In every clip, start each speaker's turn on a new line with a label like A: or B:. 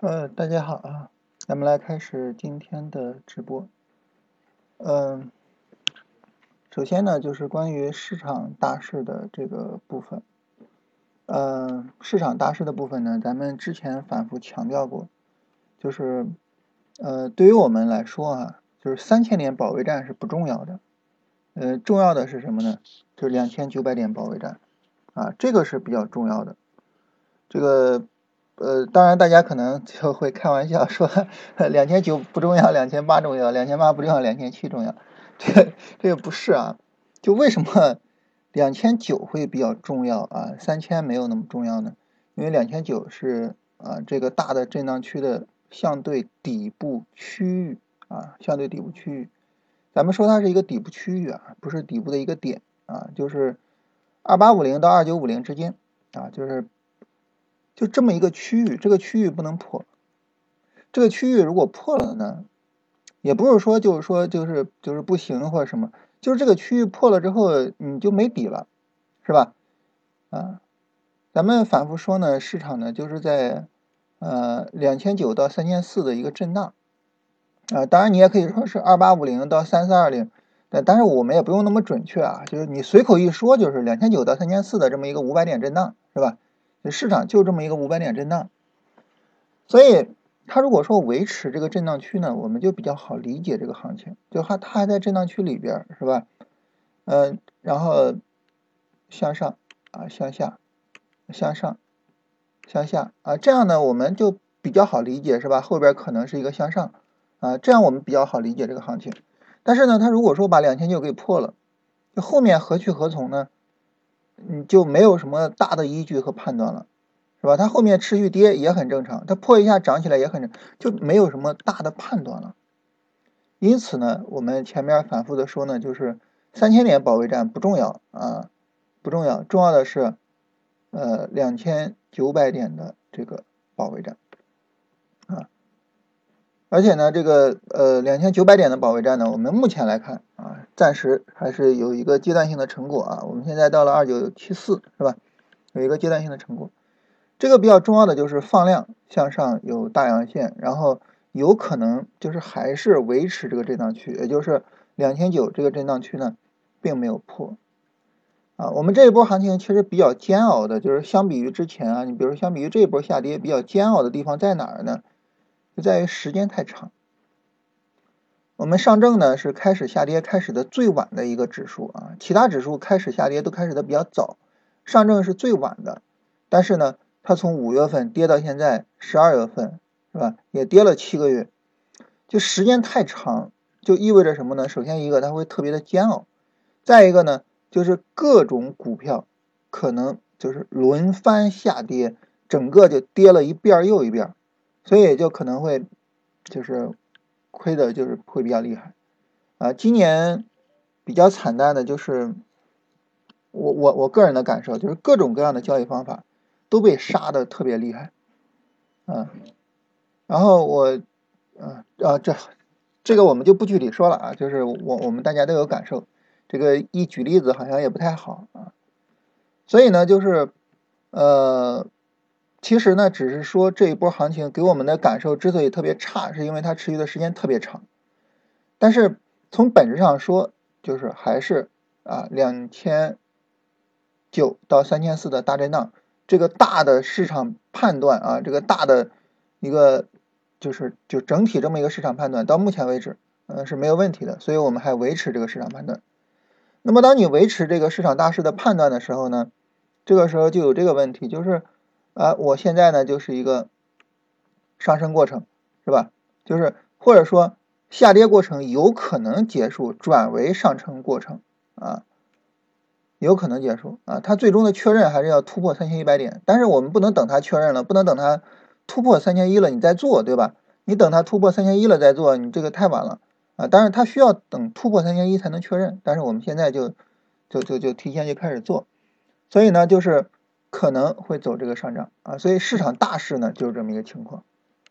A: 呃，大家好啊，咱们来开始今天的直播。嗯，首先呢，就是关于市场大势的这个部分。呃，市场大势的部分呢，咱们之前反复强调过，就是呃，对于我们来说啊，就是三千点保卫战是不重要的，呃，重要的是什么呢？就是两千九百点保卫战啊，这个是比较重要的。这个。呃，当然，大家可能就会开玩笑说，两千九不重要，两千八重要，两千八不重要，两千七重要。这这个不是啊，就为什么两千九会比较重要啊？三千没有那么重要呢？因为两千九是啊这个大的震荡区的相对底部区域啊，相对底部区域。咱们说它是一个底部区域啊，不是底部的一个点啊，就是二八五零到二九五零之间啊，就是。就这么一个区域，这个区域不能破。这个区域如果破了呢，也不是说就是说就是就是不行或者什么，就是这个区域破了之后你就没底了，是吧？啊，咱们反复说呢，市场呢就是在呃两千九到三千四的一个震荡啊，当然你也可以说是二八五零到三四二零，但但是我们也不用那么准确啊，就是你随口一说就是两千九到三千四的这么一个五百点震荡，是吧？市场就这么一个五百点震荡，所以它如果说维持这个震荡区呢，我们就比较好理解这个行情，就它它还在震荡区里边是吧？嗯，然后向上啊，向下，向上，向下啊，这样呢我们就比较好理解是吧？后边可能是一个向上啊，这样我们比较好理解这个行情。但是呢，它如果说把两千九给破了，就后面何去何从呢？你就没有什么大的依据和判断了，是吧？它后面持续跌也很正常，它破一下涨起来也很正，就没有什么大的判断了。因此呢，我们前面反复的说呢，就是三千点保卫战不重要啊，不重要，重要的是呃两千九百点的这个保卫战啊。而且呢，这个呃两千九百点的保卫战呢，我们目前来看啊。暂时还是有一个阶段性的成果啊，我们现在到了二九七四是吧？有一个阶段性的成果，这个比较重要的就是放量向上有大阳线，然后有可能就是还是维持这个震荡区，也就是两千九这个震荡区呢，并没有破啊。我们这一波行情其实比较煎熬的，就是相比于之前啊，你比如说相比于这一波下跌比较煎熬的地方在哪儿呢？就在于时间太长。我们上证呢是开始下跌开始的最晚的一个指数啊，其他指数开始下跌都开始的比较早，上证是最晚的，但是呢，它从五月份跌到现在十二月份，是吧？也跌了七个月，就时间太长，就意味着什么呢？首先一个它会特别的煎熬，再一个呢就是各种股票可能就是轮番下跌，整个就跌了一遍又一遍，所以就可能会就是。亏的就是会比较厉害，啊，今年比较惨淡的就是我我我个人的感受就是各种各样的交易方法都被杀的特别厉害，啊，然后我，啊啊这这个我们就不具体说了啊，就是我我们大家都有感受，这个一举例子好像也不太好啊，所以呢就是呃。其实呢，只是说这一波行情给我们的感受之所以特别差，是因为它持续的时间特别长。但是从本质上说，就是还是啊两千九到三千四的大震荡，这个大的市场判断啊，这个大的一个就是就整体这么一个市场判断，到目前为止，嗯是没有问题的。所以我们还维持这个市场判断。那么当你维持这个市场大势的判断的时候呢，这个时候就有这个问题，就是。啊，我现在呢就是一个上升过程，是吧？就是或者说下跌过程有可能结束，转为上升过程啊，有可能结束啊。它最终的确认还是要突破三千一百点，但是我们不能等它确认了，不能等它突破三千一了你再做，对吧？你等它突破三千一了再做，你这个太晚了啊。当然它需要等突破三千一才能确认，但是我们现在就就就就提前就开始做，所以呢就是。可能会走这个上涨啊，所以市场大势呢就是这么一个情况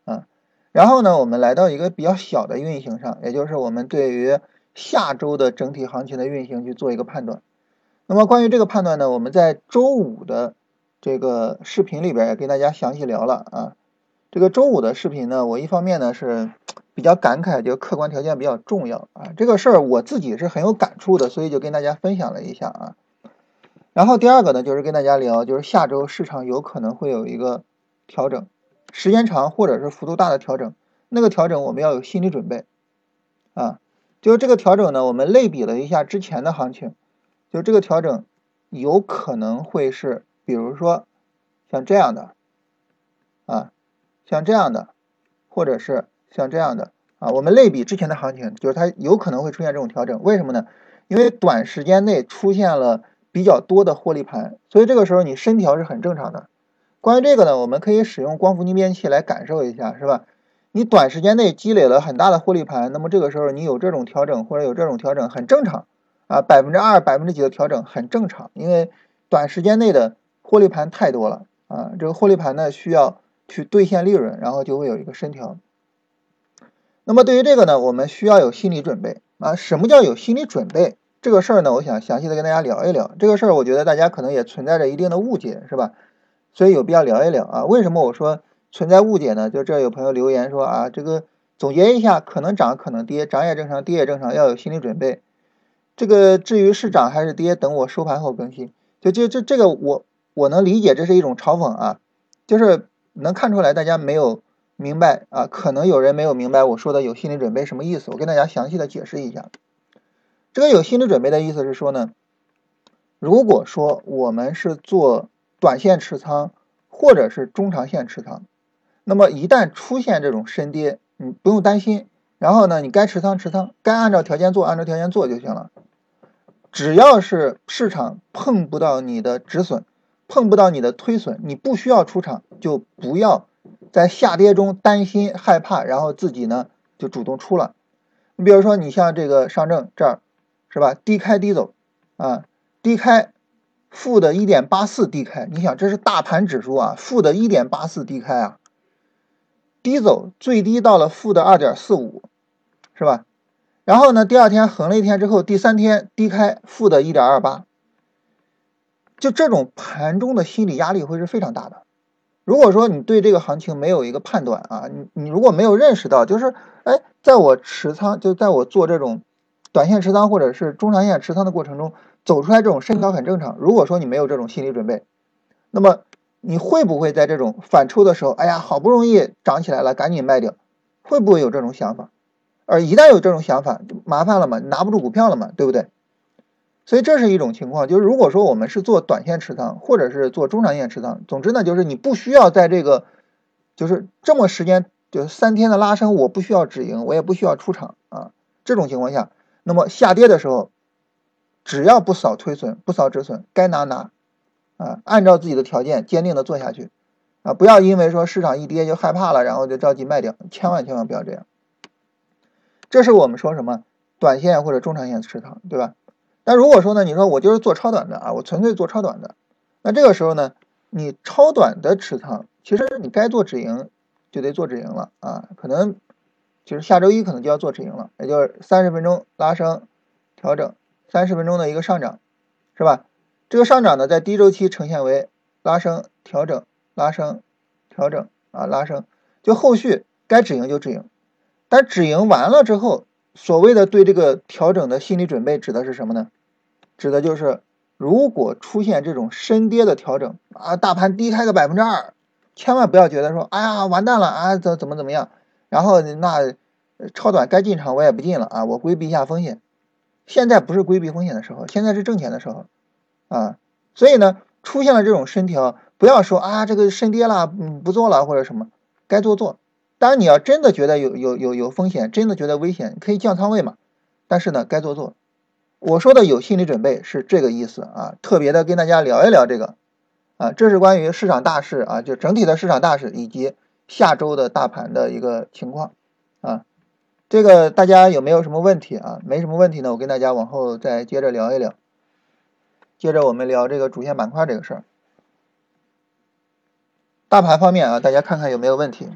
A: 啊。然后呢，我们来到一个比较小的运行上，也就是我们对于下周的整体行情的运行去做一个判断。那么关于这个判断呢，我们在周五的这个视频里边也跟大家详细聊了啊。这个周五的视频呢，我一方面呢是比较感慨，就客观条件比较重要啊，这个事儿我自己是很有感触的，所以就跟大家分享了一下啊。然后第二个呢，就是跟大家聊，就是下周市场有可能会有一个调整，时间长或者是幅度大的调整，那个调整我们要有心理准备啊。就是这个调整呢，我们类比了一下之前的行情，就这个调整有可能会是，比如说像这样的啊。像这样的，或者是像这样的啊，我们类比之前的行情，就是它有可能会出现这种调整。为什么呢？因为短时间内出现了比较多的获利盘，所以这个时候你深调是很正常的。关于这个呢，我们可以使用光伏逆变器来感受一下，是吧？你短时间内积累了很大的获利盘，那么这个时候你有这种调整或者有这种调整很正常啊，百分之二、百分之几的调整很正常，因为短时间内的获利盘太多了啊，这个获利盘呢需要。去兑现利润，然后就会有一个深调。那么对于这个呢，我们需要有心理准备啊。什么叫有心理准备？这个事儿呢，我想详细的跟大家聊一聊。这个事儿，我觉得大家可能也存在着一定的误解，是吧？所以有必要聊一聊啊。为什么我说存在误解呢？就这有朋友留言说啊，这个总结一下，可能涨，可能跌，涨也正常，跌也正常，要有心理准备。这个至于是涨还是跌，等我收盘后更新。就就这这个我我能理解，这是一种嘲讽啊，就是。能看出来，大家没有明白啊，可能有人没有明白我说的有心理准备什么意思。我跟大家详细的解释一下，这个有心理准备的意思是说呢，如果说我们是做短线持仓或者是中长线持仓，那么一旦出现这种深跌，你不用担心，然后呢，你该持仓持仓，该按照条件做按照条件做就行了，只要是市场碰不到你的止损。碰不到你的推损，你不需要出场，就不要在下跌中担心害怕，然后自己呢就主动出了。你比如说，你像这个上证这儿，是吧？低开低走啊，低开负的一点八四低开，你想这是大盘指数啊，负的一点八四低开啊，低走最低到了负的二点四五，是吧？然后呢，第二天横了一天之后，第三天低开负的一点二八。就这种盘中的心理压力会是非常大的。如果说你对这个行情没有一个判断啊，你你如果没有认识到，就是哎，在我持仓，就在我做这种短线持仓或者是中长线持仓的过程中，走出来这种深调很正常。如果说你没有这种心理准备，那么你会不会在这种反抽的时候，哎呀，好不容易涨起来了，赶紧卖掉？会不会有这种想法？而一旦有这种想法，就麻烦了嘛，拿不住股票了嘛，对不对？所以这是一种情况，就是如果说我们是做短线持仓，或者是做中长线持仓，总之呢，就是你不需要在这个，就是这么时间，就是三天的拉升，我不需要止盈，我也不需要出场啊。这种情况下，那么下跌的时候，只要不扫推损，不扫止损，该拿拿啊，按照自己的条件坚定的做下去啊，不要因为说市场一跌就害怕了，然后就着急卖掉，千万千万不要这样。这是我们说什么短线或者中长线持仓，对吧？那如果说呢，你说我就是做超短的啊，我纯粹做超短的，那这个时候呢，你超短的持仓，其实你该做止盈就得做止盈了啊，可能就是下周一可能就要做止盈了，也就是三十分钟拉升调整，三十分钟的一个上涨，是吧？这个上涨呢，在低周期呈现为拉升调整拉升调整啊拉升，就后续该止盈就止盈，但止盈完了之后，所谓的对这个调整的心理准备指的是什么呢？指的就是，如果出现这种深跌的调整啊，大盘低开个百分之二，千万不要觉得说，哎呀，完蛋了啊，怎怎么怎么样？然后那超短该进场我也不进了啊，我规避一下风险。现在不是规避风险的时候，现在是挣钱的时候啊。所以呢，出现了这种深调，不要说啊，这个深跌了，嗯，不做了或者什么，该做做。当然你要真的觉得有有有有风险，真的觉得危险，可以降仓位嘛。但是呢，该做做。我说的有心理准备是这个意思啊，特别的跟大家聊一聊这个啊，这是关于市场大势啊，就整体的市场大势以及下周的大盘的一个情况啊，这个大家有没有什么问题啊？没什么问题呢，我跟大家往后再接着聊一聊，接着我们聊这个主线板块这个事儿，大盘方面啊，大家看看有没有问题。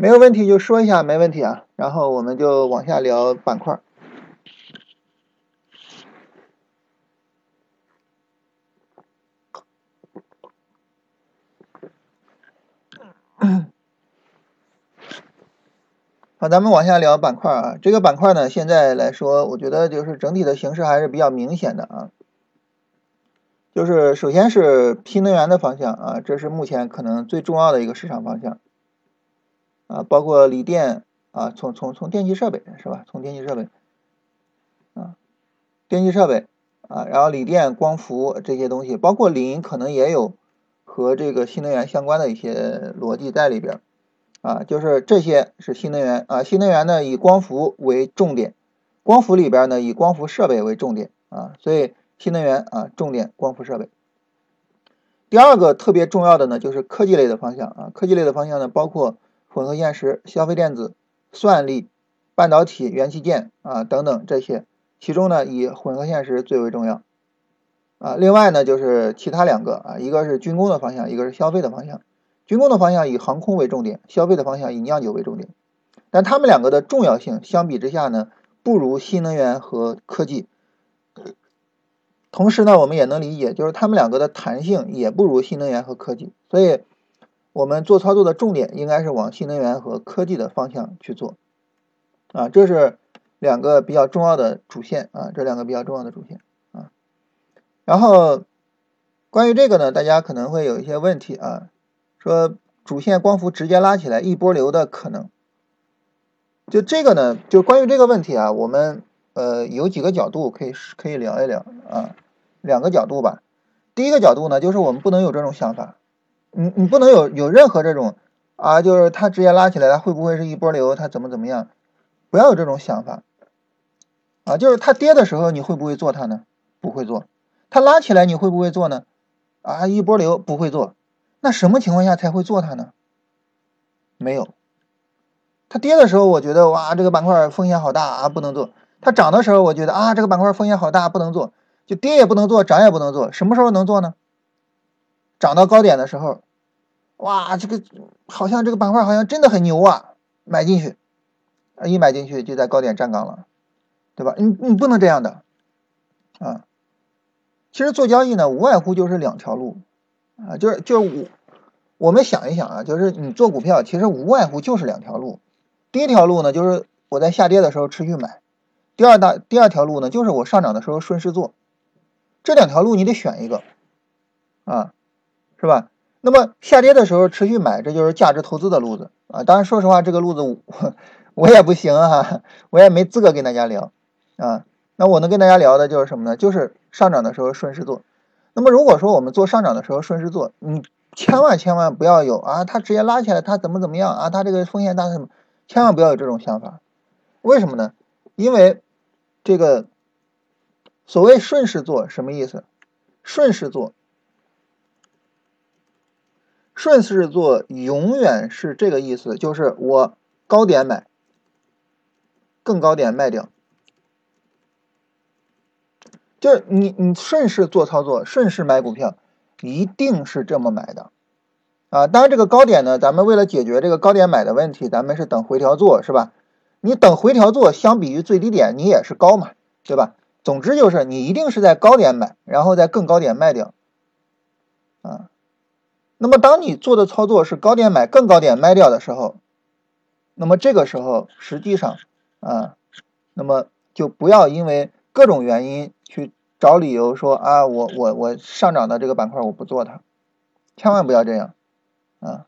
A: 没有问题就说一下，没问题啊。然后我们就往下聊板块。好，咱们往下聊板块啊。这个板块呢，现在来说，我觉得就是整体的形势还是比较明显的啊。就是首先是新能源的方向啊，这是目前可能最重要的一个市场方向啊，包括锂电啊，从从从电气设备是吧？从电气设备啊，电气设备啊，然后锂电、光伏这些东西，包括磷，可能也有和这个新能源相关的一些逻辑在里边。啊，就是这些是新能源啊，新能源呢以光伏为重点，光伏里边呢以光伏设备为重点啊，所以新能源啊重点光伏设备。第二个特别重要的呢就是科技类的方向啊，科技类的方向呢包括混合现实、消费电子、算力、半导体、元器件啊等等这些，其中呢以混合现实最为重要啊，另外呢就是其他两个啊，一个是军工的方向，一个是消费的方向。军工的方向以航空为重点，消费的方向以酿酒为重点，但他们两个的重要性相比之下呢，不如新能源和科技。同时呢，我们也能理解，就是他们两个的弹性也不如新能源和科技，所以我们做操作的重点应该是往新能源和科技的方向去做。啊，这是两个比较重要的主线啊，这两个比较重要的主线啊。然后关于这个呢，大家可能会有一些问题啊。说主线光伏直接拉起来一波流的可能，就这个呢，就关于这个问题啊，我们呃有几个角度可以可以聊一聊啊，两个角度吧。第一个角度呢，就是我们不能有这种想法，你你不能有有任何这种啊，就是它直接拉起来，它会不会是一波流？它怎么怎么样？不要有这种想法啊，就是它跌的时候你会不会做它呢？不会做。它拉起来你会不会做呢？啊，一波流不会做。那什么情况下才会做它呢？没有，它跌的时候，我觉得哇，这个板块风险好大啊，不能做；它涨的时候，我觉得啊，这个板块风险好大，不能做。就跌也不能做，涨也不能做。什么时候能做呢？涨到高点的时候，哇，这个好像这个板块好像真的很牛啊，买进去，一买进去就在高点站岗了，对吧？你你不能这样的啊。其实做交易呢，无外乎就是两条路。啊，就是就是我，我们想一想啊，就是你做股票，其实无外乎就是两条路。第一条路呢，就是我在下跌的时候持续买；第二大第二条路呢，就是我上涨的时候顺势做。这两条路你得选一个，啊，是吧？那么下跌的时候持续买，这就是价值投资的路子啊。当然，说实话，这个路子我我也不行哈，我也没资格跟大家聊啊。那我能跟大家聊的就是什么呢？就是上涨的时候顺势做。那么如果说我们做上涨的时候顺势做，你千万千万不要有啊，它直接拉起来，它怎么怎么样啊？它这个风险大什么？千万不要有这种想法。为什么呢？因为这个所谓顺势做什么意思？顺势做，顺势做永远是这个意思，就是我高点买，更高点卖掉。就是你你顺势做操作，顺势买股票，一定是这么买的，啊，当然这个高点呢，咱们为了解决这个高点买的问题，咱们是等回调做，是吧？你等回调做，相比于最低点，你也是高嘛，对吧？总之就是你一定是在高点买，然后在更高点卖掉，啊，那么当你做的操作是高点买，更高点卖掉的时候，那么这个时候实际上啊，那么就不要因为各种原因。去找理由说啊，我我我上涨的这个板块我不做它，千万不要这样啊！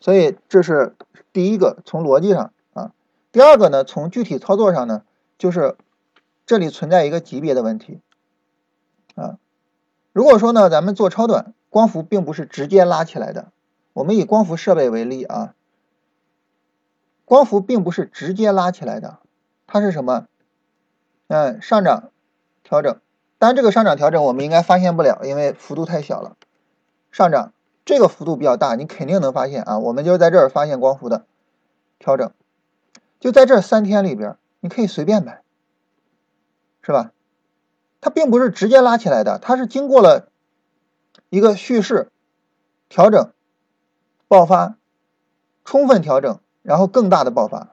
A: 所以这是第一个从逻辑上啊，第二个呢从具体操作上呢，就是这里存在一个级别的问题啊。如果说呢咱们做超短，光伏并不是直接拉起来的，我们以光伏设备为例啊，光伏并不是直接拉起来的，它是什么？嗯，上涨。调整，但这个上涨调整我们应该发现不了，因为幅度太小了。上涨这个幅度比较大，你肯定能发现啊。我们就在这儿发现光伏的调整，就在这三天里边，你可以随便买，是吧？它并不是直接拉起来的，它是经过了一个蓄势调整、爆发、充分调整、然后更大的爆发，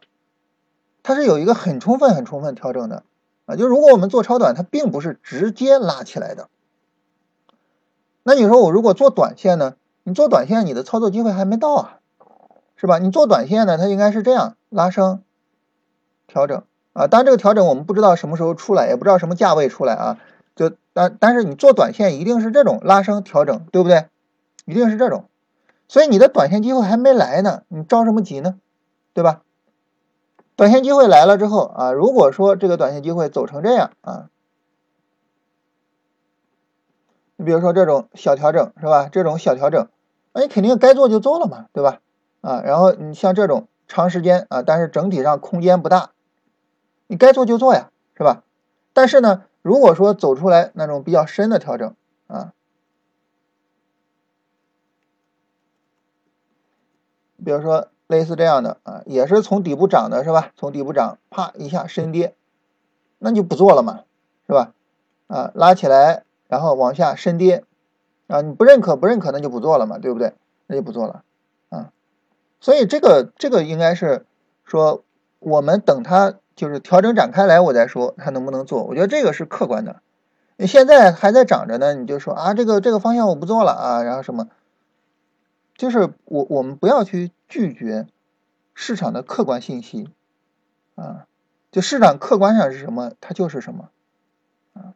A: 它是有一个很充分、很充分调整的啊。就如果我们做超短，它并不是直接拉起来的。那你说我如果做短线呢？你做短线，你的操作机会还没到啊，是吧？你做短线呢，它应该是这样拉升、调整啊。当然这个调整我们不知道什么时候出来，也不知道什么价位出来啊。就但但是你做短线一定是这种拉升调整，对不对？一定是这种。所以你的短线机会还没来呢，你着什么急呢？对吧？短线机会来了之后啊，如果说这个短线机会走成这样啊，你比如说这种小调整是吧？这种小调整，那你肯定该做就做了嘛，对吧？啊，然后你像这种长时间啊，但是整体上空间不大，你该做就做呀，是吧？但是呢，如果说走出来那种比较深的调整啊。比如说类似这样的啊，也是从底部涨的是吧？从底部涨，啪一下深跌，那就不做了嘛，是吧？啊，拉起来然后往下深跌，啊，你不认可不认可那就不做了嘛，对不对？那就不做了啊。所以这个这个应该是说，我们等它就是调整展开来我再说它能不能做。我觉得这个是客观的。现在还在涨着呢，你就说啊这个这个方向我不做了啊，然后什么？就是我我们不要去拒绝市场的客观信息啊，就市场客观上是什么，它就是什么啊，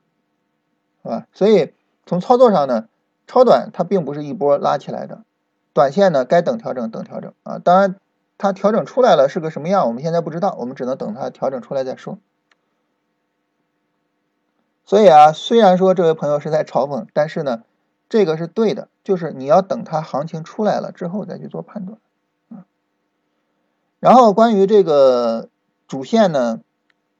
A: 是吧？所以从操作上呢，超短它并不是一波拉起来的，短线呢该等调整等调整啊。当然它调整出来了是个什么样，我们现在不知道，我们只能等它调整出来再说。所以啊，虽然说这位朋友是在嘲讽，但是呢。这个是对的，就是你要等它行情出来了之后再去做判断，啊。然后关于这个主线呢，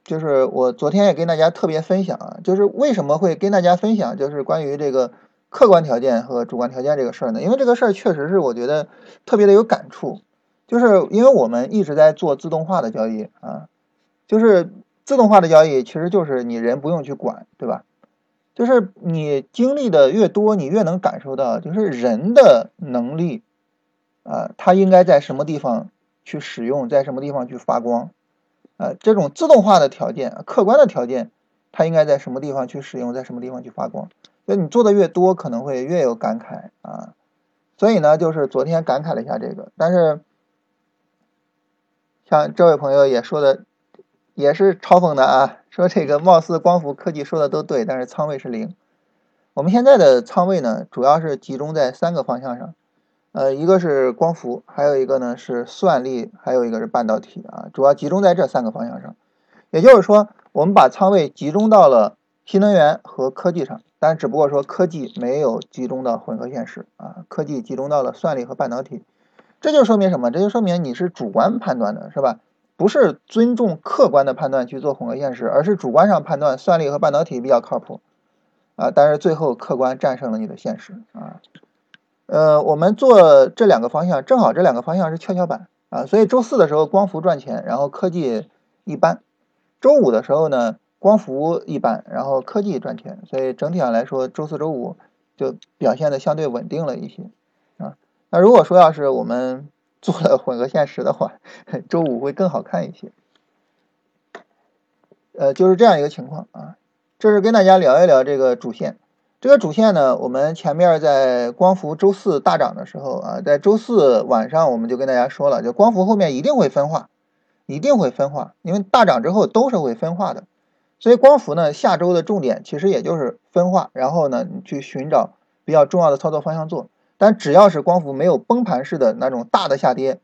A: 就是我昨天也跟大家特别分享啊，就是为什么会跟大家分享，就是关于这个客观条件和主观条件这个事儿呢？因为这个事儿确实是我觉得特别的有感触，就是因为我们一直在做自动化的交易啊，就是自动化的交易其实就是你人不用去管，对吧？就是你经历的越多，你越能感受到，就是人的能力啊，它应该在什么地方去使用，在什么地方去发光啊？这种自动化的条件、客观的条件，它应该在什么地方去使用，在什么地方去发光？所以你做的越多，可能会越有感慨啊。所以呢，就是昨天感慨了一下这个，但是像这位朋友也说的。也是嘲讽的啊，说这个貌似光伏科技说的都对，但是仓位是零。我们现在的仓位呢，主要是集中在三个方向上，呃，一个是光伏，还有一个呢是算力，还有一个是半导体啊，主要集中在这三个方向上。也就是说，我们把仓位集中到了新能源和科技上，但只不过说科技没有集中到混合现实啊，科技集中到了算力和半导体。这就说明什么？这就说明你是主观判断的，是吧？不是尊重客观的判断去做混合现实，而是主观上判断算力和半导体比较靠谱啊。但是最后客观战胜了你的现实啊。呃，我们做这两个方向，正好这两个方向是跷跷板啊。所以周四的时候光伏赚钱，然后科技一般；周五的时候呢，光伏一般，然后科技赚钱。所以整体上来说，周四周五就表现的相对稳定了一些。那如果说要是我们 做了混合现实的话，周五会更好看一些。呃，就是这样一个情况啊。这是跟大家聊一聊这个主线。这个主线呢，我们前面在光伏周四大涨的时候啊，在周四晚上我们就跟大家说了，就光伏后面一定会分化，一定会分化，因为大涨之后都是会分化的。所以光伏呢，下周的重点其实也就是分化，然后呢，你去寻找比较重要的操作方向做。但只要是光伏没有崩盘式的那种大的下跌，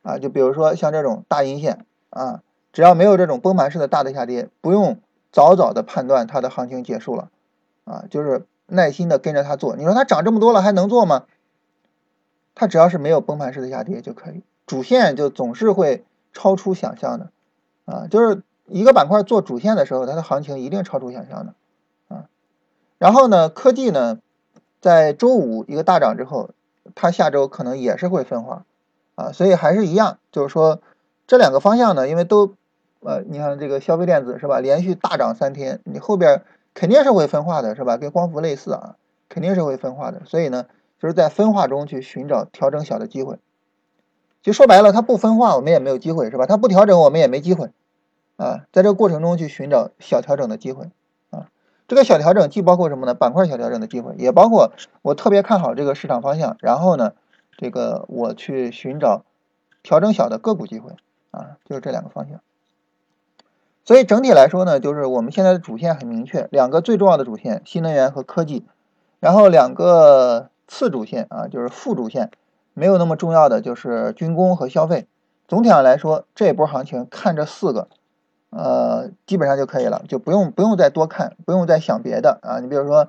A: 啊，就比如说像这种大阴线啊，只要没有这种崩盘式的大的下跌，不用早早的判断它的行情结束了，啊，就是耐心的跟着它做。你说它涨这么多了还能做吗？它只要是没有崩盘式的下跌就可以，主线就总是会超出想象的，啊，就是一个板块做主线的时候，它的行情一定超出想象的，啊，然后呢，科技呢？在周五一个大涨之后，它下周可能也是会分化，啊，所以还是一样，就是说这两个方向呢，因为都，呃，你看这个消费电子是吧，连续大涨三天，你后边肯定是会分化的，是吧？跟光伏类似啊，肯定是会分化的，所以呢，就是在分化中去寻找调整小的机会。就说白了，它不分化，我们也没有机会，是吧？它不调整，我们也没机会啊。在这个过程中去寻找小调整的机会。这个小调整既包括什么呢？板块小调整的机会，也包括我特别看好这个市场方向，然后呢，这个我去寻找调整小的个股机会啊，就是这两个方向。所以整体来说呢，就是我们现在的主线很明确，两个最重要的主线，新能源和科技，然后两个次主线啊，就是副主线，没有那么重要的就是军工和消费。总体上来说，这波行情看这四个，呃，基本上就可以了，就不用不用再多看，不用再想别的啊。你比如说，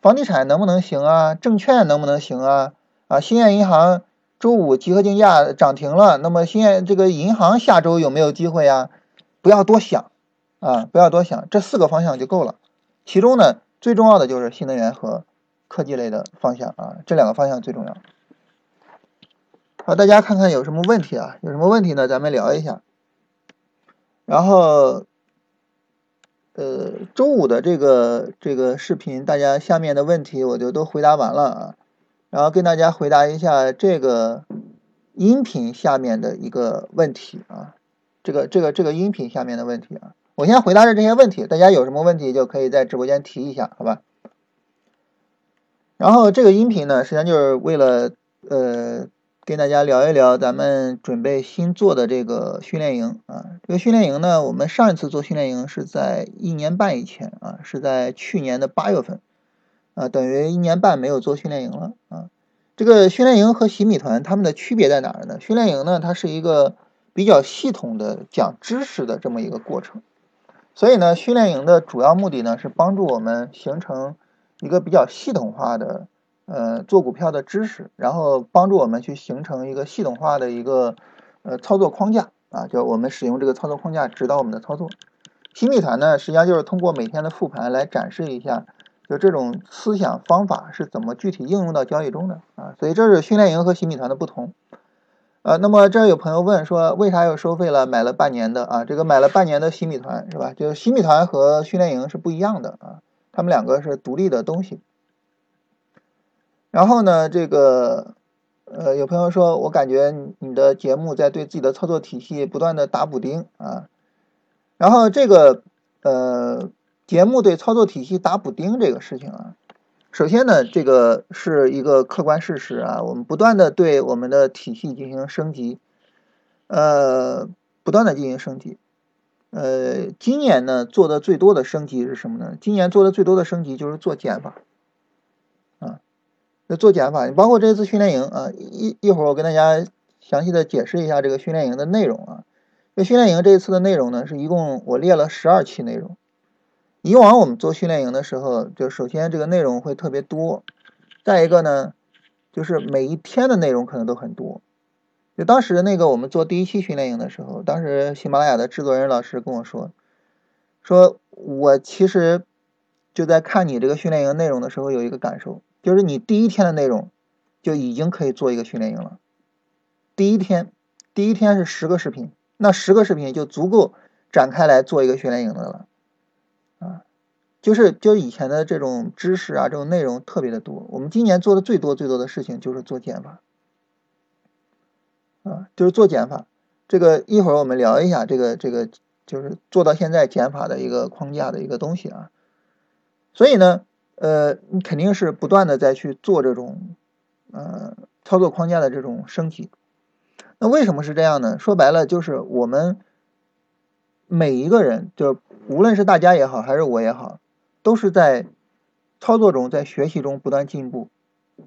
A: 房地产能不能行啊？证券能不能行啊？啊，兴业银行周五集合竞价涨停了，那么兴业这个银行下周有没有机会呀？不要多想。啊，不要多想，这四个方向就够了。其中呢，最重要的就是新能源和科技类的方向啊，这两个方向最重要。好，大家看看有什么问题啊？有什么问题呢？咱们聊一下。然后，呃，周五的这个这个视频，大家下面的问题我就都回答完了啊。然后跟大家回答一下这个音频下面的一个问题啊，这个这个这个音频下面的问题啊。我先回答着这些问题，大家有什么问题就可以在直播间提一下，好吧？然后这个音频呢，实际上就是为了呃跟大家聊一聊咱们准备新做的这个训练营啊。这个训练营呢，我们上一次做训练营是在一年半以前啊，是在去年的八月份啊，等于一年半没有做训练营了啊。这个训练营和洗米团它们的区别在哪儿呢？训练营呢，它是一个比较系统的讲知识的这么一个过程。所以呢，训练营的主要目的呢是帮助我们形成一个比较系统化的呃做股票的知识，然后帮助我们去形成一个系统化的一个呃操作框架啊，就我们使用这个操作框架指导我们的操作。新米团呢，实际上就是通过每天的复盘来展示一下，就这种思想方法是怎么具体应用到交易中的啊，所以这是训练营和新米团的不同。呃，那么这有朋友问说，为啥要收费了？买了半年的啊，这个买了半年的新米团是吧？就是新米团和训练营是不一样的啊，他们两个是独立的东西。然后呢，这个呃，有朋友说我感觉你的节目在对自己的操作体系不断的打补丁啊。然后这个呃，节目对操作体系打补丁这个事情啊。首先呢，这个是一个客观事实啊，我们不断的对我们的体系进行升级，呃，不断的进行升级，呃，今年呢做的最多的升级是什么呢？今年做的最多的升级就是做减法，做减法，你包括这次训练营啊，一一会儿我跟大家详细的解释一下这个训练营的内容啊，这训练营这一次的内容呢，是一共我列了十二期内容。以往我们做训练营的时候，就首先这个内容会特别多，再一个呢，就是每一天的内容可能都很多。就当时那个我们做第一期训练营的时候，当时喜马拉雅的制作人老师跟我说，说我其实就在看你这个训练营内容的时候，有一个感受，就是你第一天的内容就已经可以做一个训练营了。第一天，第一天是十个视频，那十个视频就足够展开来做一个训练营的了。啊，就是就以前的这种知识啊，这种内容特别的多。我们今年做的最多最多的事情就是做减法，啊，就是做减法。这个一会儿我们聊一下这个这个，就是做到现在减法的一个框架的一个东西啊。所以呢，呃，你肯定是不断的在去做这种呃操作框架的这种升级。那为什么是这样呢？说白了就是我们每一个人就。无论是大家也好，还是我也好，都是在操作中、在学习中不断进步。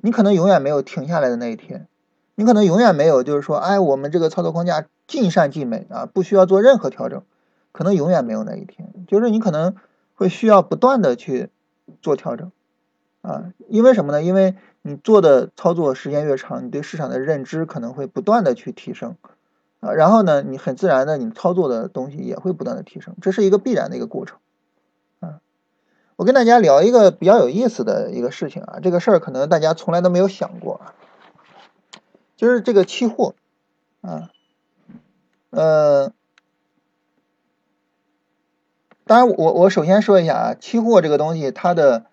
A: 你可能永远没有停下来的那一天，你可能永远没有就是说，哎，我们这个操作框架尽善尽美啊，不需要做任何调整，可能永远没有那一天。就是你可能会需要不断的去做调整啊，因为什么呢？因为你做的操作时间越长，你对市场的认知可能会不断的去提升。啊，然后呢，你很自然的，你操作的东西也会不断的提升，这是一个必然的一个过程。啊，我跟大家聊一个比较有意思的一个事情啊，这个事儿可能大家从来都没有想过啊，就是这个期货，啊，呃，当然我我首先说一下啊，期货这个东西它的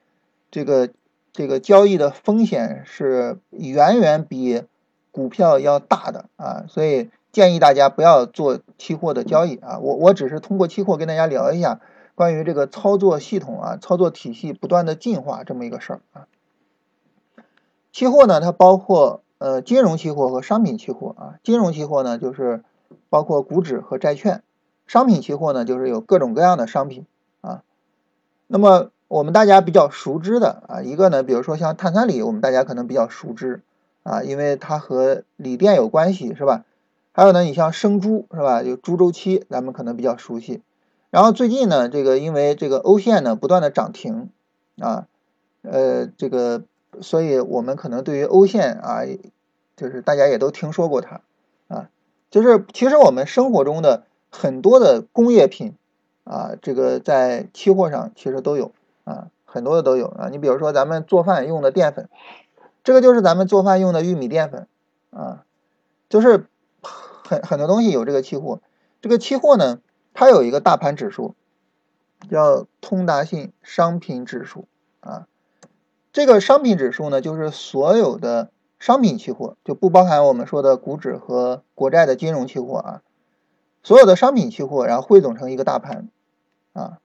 A: 这个这个交易的风险是远远比股票要大的啊，所以建议大家不要做期货的交易啊。我我只是通过期货跟大家聊一下关于这个操作系统啊、操作体系不断的进化这么一个事儿啊。期货呢，它包括呃金融期货和商品期货啊。金融期货呢，就是包括股指和债券；商品期货呢，就是有各种各样的商品啊。那么我们大家比较熟知的啊，一个呢，比如说像碳酸锂，我们大家可能比较熟知啊，因为它和锂电有关系，是吧？还有呢，你像生猪，是吧？有猪周期，咱们可能比较熟悉。然后最近呢，这个因为这个欧线呢不断的涨停啊，呃，这个，所以我们可能对于欧线啊，就是大家也都听说过它啊，就是其实我们生活中的很多的工业品啊，这个在期货上其实都有。啊，很多的都有啊。你比如说咱们做饭用的淀粉，这个就是咱们做饭用的玉米淀粉啊，就是很很多东西有这个期货。这个期货呢，它有一个大盘指数，叫通达信商品指数啊。这个商品指数呢，就是所有的商品期货，就不包含我们说的股指和国债的金融期货啊。所有的商品期货，然后汇总成一个大盘啊。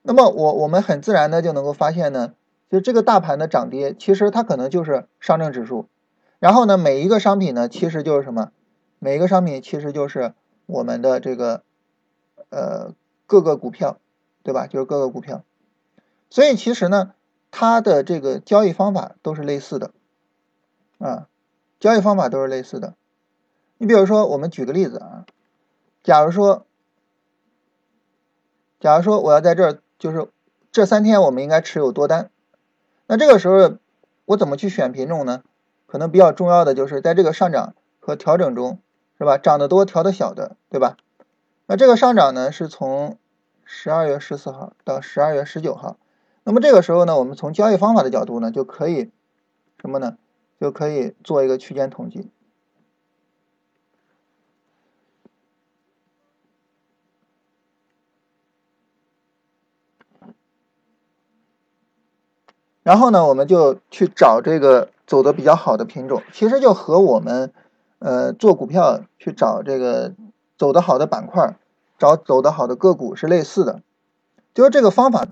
A: 那么我我们很自然的就能够发现呢，就这个大盘的涨跌，其实它可能就是上证指数，然后呢，每一个商品呢，其实就是什么？每一个商品其实就是我们的这个呃各个股票，对吧？就是各个股票。所以其实呢，它的这个交易方法都是类似的啊，交易方法都是类似的。你比如说，我们举个例子啊，假如说，假如说我要在这儿。就是这三天我们应该持有多单，那这个时候我怎么去选品种呢？可能比较重要的就是在这个上涨和调整中，是吧？涨得多调的小的，对吧？那这个上涨呢是从十二月十四号到十二月十九号，那么这个时候呢，我们从交易方法的角度呢，就可以什么呢？就可以做一个区间统计。然后呢，我们就去找这个走的比较好的品种，其实就和我们呃做股票去找这个走的好的板块，找走的好的个股是类似的，就是这个方法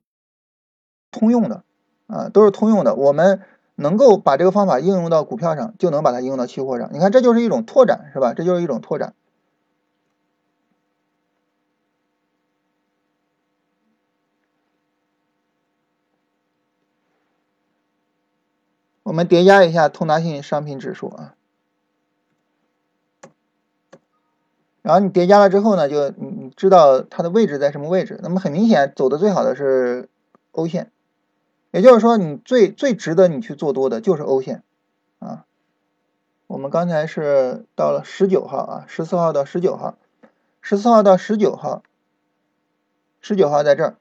A: 通用的啊，都是通用的。我们能够把这个方法应用到股票上，就能把它应用到期货上。你看，这就是一种拓展，是吧？这就是一种拓展。我们叠加一下通达信商品指数啊，然后你叠加了之后呢，就你你知道它的位置在什么位置。那么很明显，走的最好的是欧线，也就是说，你最最值得你去做多的就是欧线啊。我们刚才是到了十九号啊，十四号到十九号，十四号到十九号，十九号在这儿。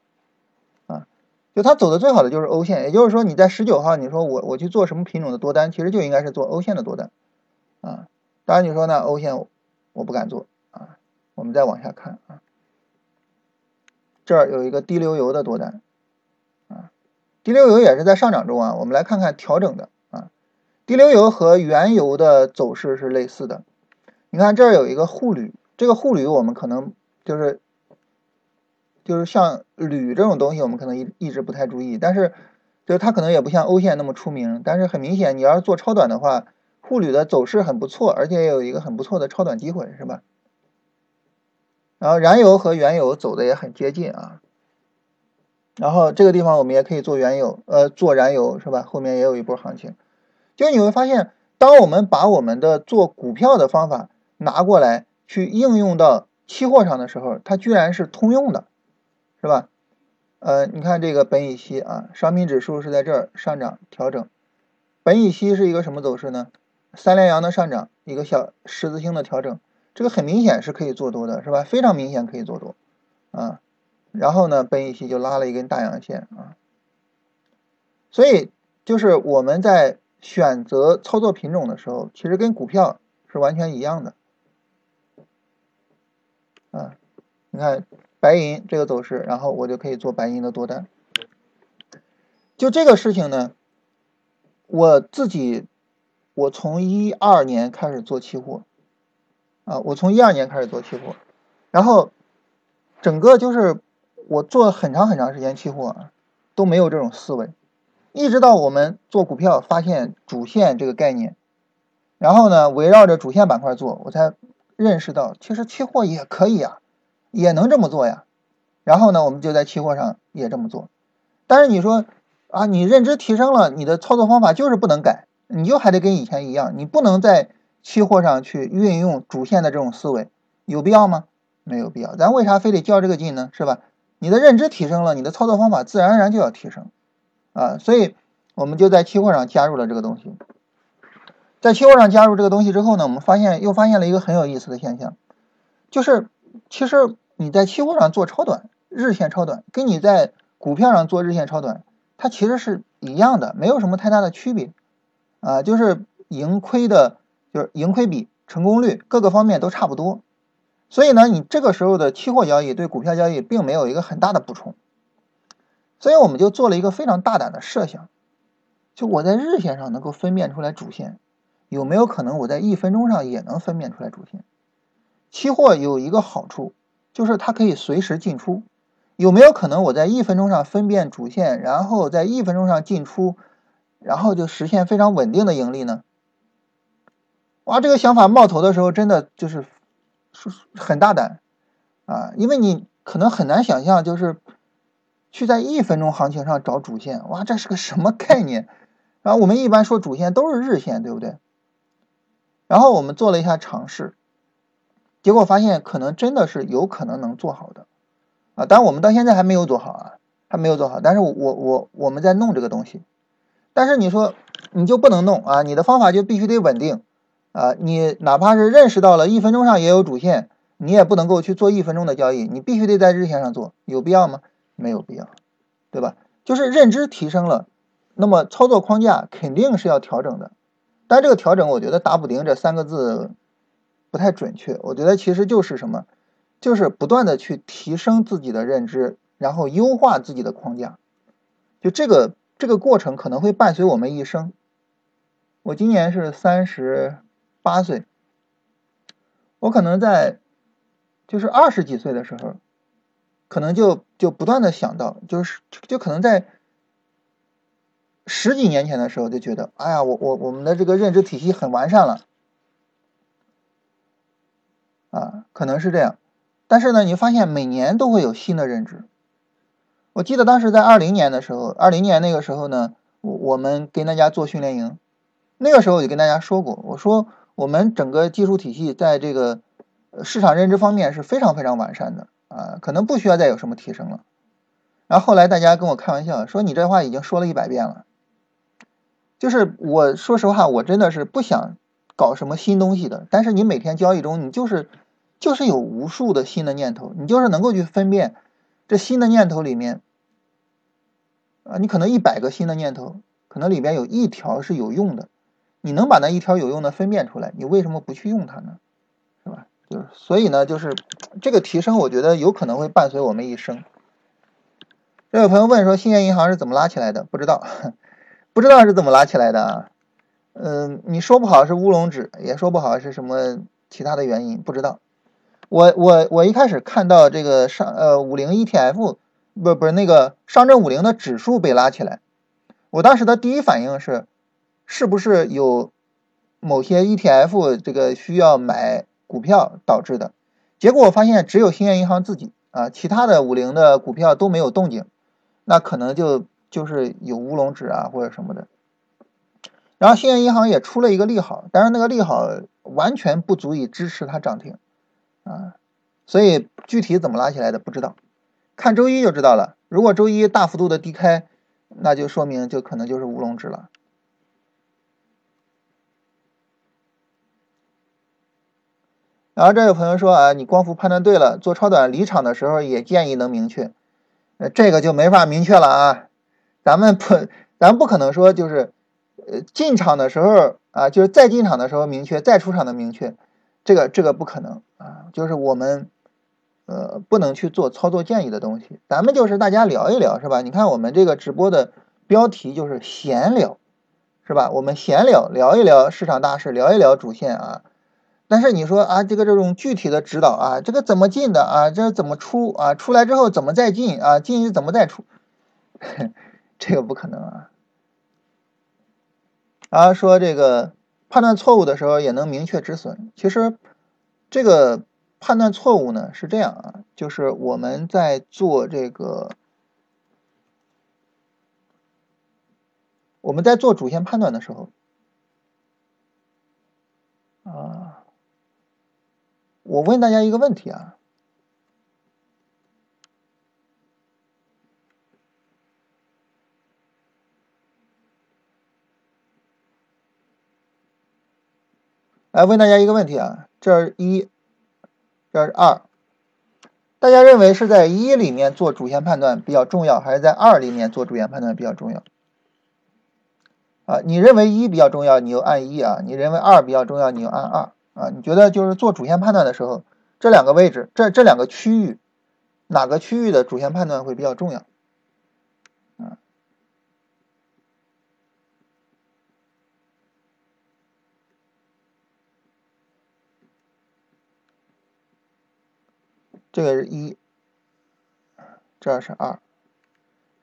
A: 就它走的最好的就是欧线，也就是说你在十九号，你说我我去做什么品种的多单，其实就应该是做欧线的多单，啊，当然你说呢，欧线我不敢做啊，我们再往下看啊，这儿有一个低流油的多单，啊，低流油也是在上涨中啊，我们来看看调整的啊，低流油和原油的走势是类似的，你看这儿有一个沪铝，这个沪铝我们可能就是。就是像铝这种东西，我们可能一一直不太注意，但是就是它可能也不像欧线那么出名，但是很明显，你要是做超短的话，沪铝的走势很不错，而且也有一个很不错的超短机会，是吧？然后燃油和原油走的也很接近啊，然后这个地方我们也可以做原油，呃，做燃油是吧？后面也有一波行情，就你会发现，当我们把我们的做股票的方法拿过来去应用到期货上的时候，它居然是通用的。是吧？呃，你看这个苯乙烯啊，商品指数是在这儿上涨调整，苯乙烯是一个什么走势呢？三连阳的上涨，一个小十字星的调整，这个很明显是可以做多的，是吧？非常明显可以做多啊。然后呢，苯乙烯就拉了一根大阳线啊。所以就是我们在选择操作品种的时候，其实跟股票是完全一样的啊。你看。白银这个走势，然后我就可以做白银的多单。就这个事情呢，我自己我从一二年开始做期货，啊，我从一二年开始做期货，然后整个就是我做很长很长时间期货，都没有这种思维，一直到我们做股票发现主线这个概念，然后呢，围绕着主线板块做，我才认识到其实期货也可以啊，也能这么做呀。然后呢，我们就在期货上也这么做，但是你说啊，你认知提升了，你的操作方法就是不能改。你就还得跟以前一样，你不能在期货上去运用主线的这种思维，有必要吗？没有必要。咱为啥非得较这个劲呢？是吧？你的认知提升了，你的操作方法自然而然就要提升啊。所以我们就在期货上加入了这个东西。在期货上加入这个东西之后呢，我们发现又发现了一个很有意思的现象，就是其实你在期货上做超短、日线超短，跟你在股票上做日线超短，它其实是一样的，没有什么太大的区别。啊，就是盈亏的，就是盈亏比、成功率各个方面都差不多，所以呢，你这个时候的期货交易对股票交易并没有一个很大的补充，所以我们就做了一个非常大胆的设想，就我在日线上能够分辨出来主线，有没有可能我在一分钟上也能分辨出来主线？期货有一个好处，就是它可以随时进出，有没有可能我在一分钟上分辨主线，然后在一分钟上进出？然后就实现非常稳定的盈利呢？哇，这个想法冒头的时候真的就是很大胆啊！因为你可能很难想象，就是去在一分钟行情上找主线，哇，这是个什么概念？然后我们一般说主线都是日线，对不对？然后我们做了一下尝试，结果发现可能真的是有可能能做好的啊！当然我们到现在还没有做好啊，还没有做好，但是我我我们在弄这个东西。但是你说你就不能弄啊？你的方法就必须得稳定啊！你哪怕是认识到了一分钟上也有主线，你也不能够去做一分钟的交易，你必须得在日线上做，有必要吗？没有必要，对吧？就是认知提升了，那么操作框架肯定是要调整的。但这个调整，我觉得打补丁这三个字不太准确。我觉得其实就是什么，就是不断的去提升自己的认知，然后优化自己的框架，就这个。这个过程可能会伴随我们一生。我今年是三十八岁，我可能在就是二十几岁的时候，可能就就不断的想到，就是就可能在十几年前的时候就觉得，哎呀，我我我们的这个认知体系很完善了，啊，可能是这样。但是呢，你发现每年都会有新的认知。我记得当时在二零年的时候，二零年那个时候呢，我我们跟大家做训练营，那个时候我就跟大家说过，我说我们整个技术体系在这个市场认知方面是非常非常完善的啊，可能不需要再有什么提升了。然后后来大家跟我开玩笑说，你这话已经说了一百遍了。就是我说实话，我真的是不想搞什么新东西的，但是你每天交易中，你就是就是有无数的新的念头，你就是能够去分辨这新的念头里面。啊，你可能一百个新的念头，可能里边有一条是有用的，你能把那一条有用的分辨出来，你为什么不去用它呢？是吧？就是所以呢，就是这个提升，我觉得有可能会伴随我们一生。这有朋友问说，兴业银行是怎么拉起来的？不知道，不知道是怎么拉起来的啊？嗯，你说不好是乌龙指，也说不好是什么其他的原因，不知道。我我我一开始看到这个上呃五零 ETF。不不是那个上证五零的指数被拉起来，我当时的第一反应是，是不是有某些 ETF 这个需要买股票导致的？结果我发现只有兴业银行自己啊，其他的五零的股票都没有动静，那可能就就是有乌龙指啊或者什么的。然后兴业银行也出了一个利好，但是那个利好完全不足以支持它涨停啊，所以具体怎么拉起来的不知道。看周一就知道了。如果周一大幅度的低开，那就说明就可能就是乌龙指了。然后这位朋友说啊，你光伏判断对了，做超短离场的时候也建议能明确。呃，这个就没法明确了啊。咱们不，咱不可能说就是呃进场的时候啊，就是再进场的时候明确，再出场的明确，这个这个不可能啊。就是我们。呃，不能去做操作建议的东西，咱们就是大家聊一聊，是吧？你看我们这个直播的标题就是闲聊，是吧？我们闲聊聊一聊市场大势，聊一聊主线啊。但是你说啊，这个这种具体的指导啊，这个怎么进的啊？这怎么出啊？出来之后怎么再进啊？进去怎么再出？这个不可能啊。然后说这个判断错误的时候也能明确止损，其实这个判断错误呢是这样啊，就是我们在做这个。我们在做主线判断的时候，啊，我问大家一个问题啊，来问大家一个问题啊，这是一，这是二，大家认为是在一里面做主线判断比较重要，还是在二里面做主线判断比较重要？啊，你认为一比较重要，你就按一啊；你认为二比较重要，你就按二啊。你觉得就是做主线判断的时候，这两个位置，这这两个区域，哪个区域的主线判断会比较重要？这个是一，这是二。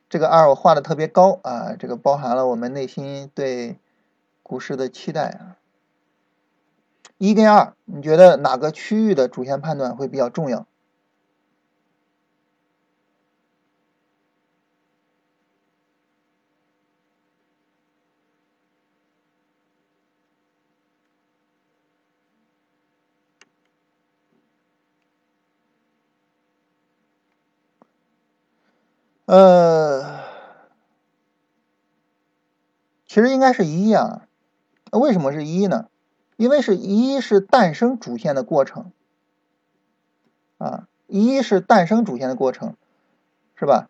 A: 这个二我画的特别高啊，这个包含了我们内心对股市的期待啊。一跟二，你觉得哪个区域的主线判断会比较重要？呃，其实应该是一啊，为什么是一呢？因为是一是诞生主线的过程啊，一是诞生主线的过程，是吧？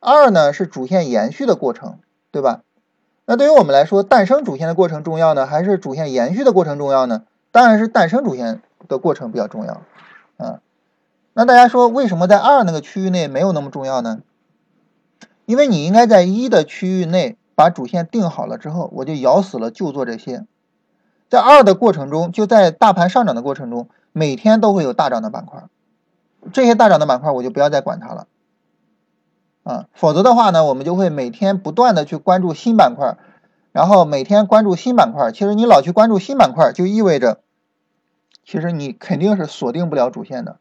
A: 二呢是主线延续的过程，对吧？那对于我们来说，诞生主线的过程重要呢，还是主线延续的过程重要呢？当然是诞生主线的过程比较重要啊。那大家说，为什么在二那个区域内没有那么重要呢？因为你应该在一的区域内把主线定好了之后，我就咬死了就做这些。在二的过程中，就在大盘上涨的过程中，每天都会有大涨的板块，这些大涨的板块我就不要再管它了，啊，否则的话呢，我们就会每天不断的去关注新板块，然后每天关注新板块。其实你老去关注新板块，就意味着，其实你肯定是锁定不了主线的。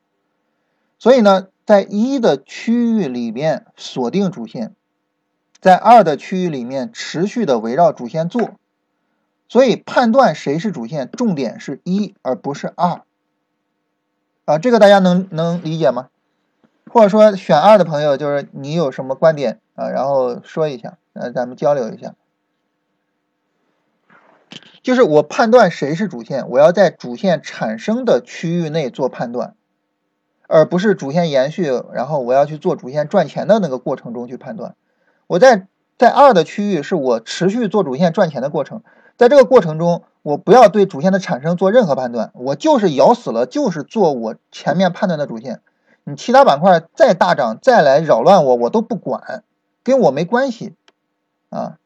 A: 所以呢。在一的区域里面锁定主线，在二的区域里面持续的围绕主线做，所以判断谁是主线，重点是一而不是二，啊，这个大家能能理解吗？或者说选二的朋友，就是你有什么观点啊？然后说一下，呃，咱们交流一下。就是我判断谁是主线，我要在主线产生的区域内做判断。而不是主线延续，然后我要去做主线赚钱的那个过程中去判断。我在在二的区域是我持续做主线赚钱的过程，在这个过程中，我不要对主线的产生做任何判断，我就是咬死了，就是做我前面判断的主线。你其他板块再大涨再来扰乱我，我都不管，跟我没关系啊，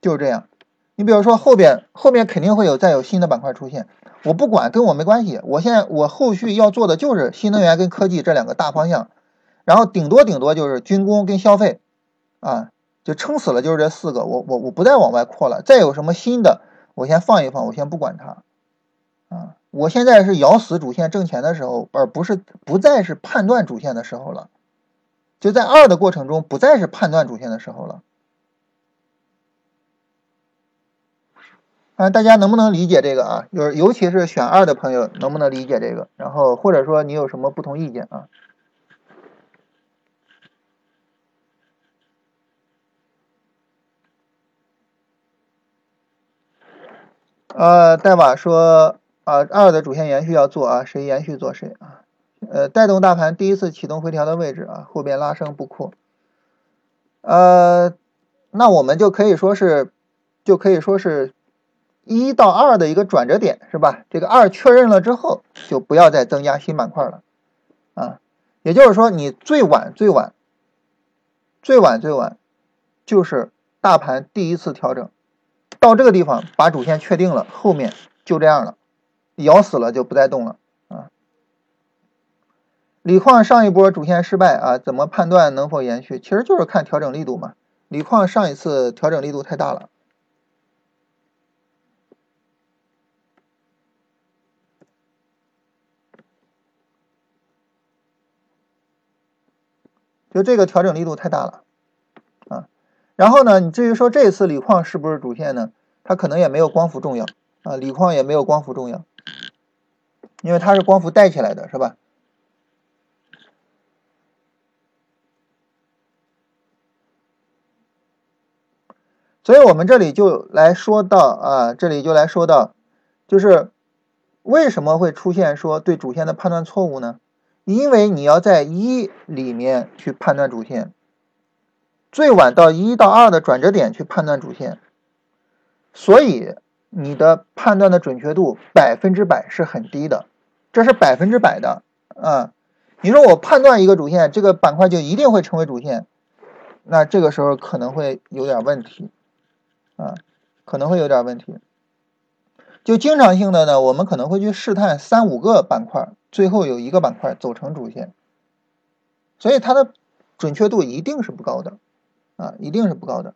A: 就是这样。你比如说后边后边肯定会有再有新的板块出现。我不管，跟我没关系。我现在我后续要做的就是新能源跟科技这两个大方向，然后顶多顶多就是军工跟消费，啊，就撑死了就是这四个。我我我不再往外扩了。再有什么新的，我先放一放，我先不管它，啊，我现在是咬死主线挣钱的时候，而不是不再是判断主线的时候了。就在二的过程中，不再是判断主线的时候了。啊，大家能不能理解这个啊？就是尤其是选二的朋友，能不能理解这个？然后或者说你有什么不同意见啊？呃，代码说啊，二的主线延续要做啊，谁延续做谁啊？呃，带动大盘第一次启动回调的位置啊，后边拉升不扩。呃，那我们就可以说是，就可以说是。一到二的一个转折点是吧？这个二确认了之后，就不要再增加新板块了，啊，也就是说你最晚最晚，最晚最晚，就是大盘第一次调整，到这个地方把主线确定了，后面就这样了，咬死了就不再动了啊。锂矿上一波主线失败啊，怎么判断能否延续？其实就是看调整力度嘛。锂矿上一次调整力度太大了。就这个调整力度太大了，啊，然后呢，你至于说这次锂矿是不是主线呢？它可能也没有光伏重要啊，锂矿也没有光伏重要，因为它是光伏带起来的，是吧？所以我们这里就来说到啊，这里就来说到，就是为什么会出现说对主线的判断错误呢？因为你要在一里面去判断主线，最晚到一到二的转折点去判断主线，所以你的判断的准确度百分之百是很低的，这是百分之百的啊！你说我判断一个主线，这个板块就一定会成为主线，那这个时候可能会有点问题啊，可能会有点问题。就经常性的呢，我们可能会去试探三五个板块。最后有一个板块走成主线，所以它的准确度一定是不高的，啊，一定是不高的。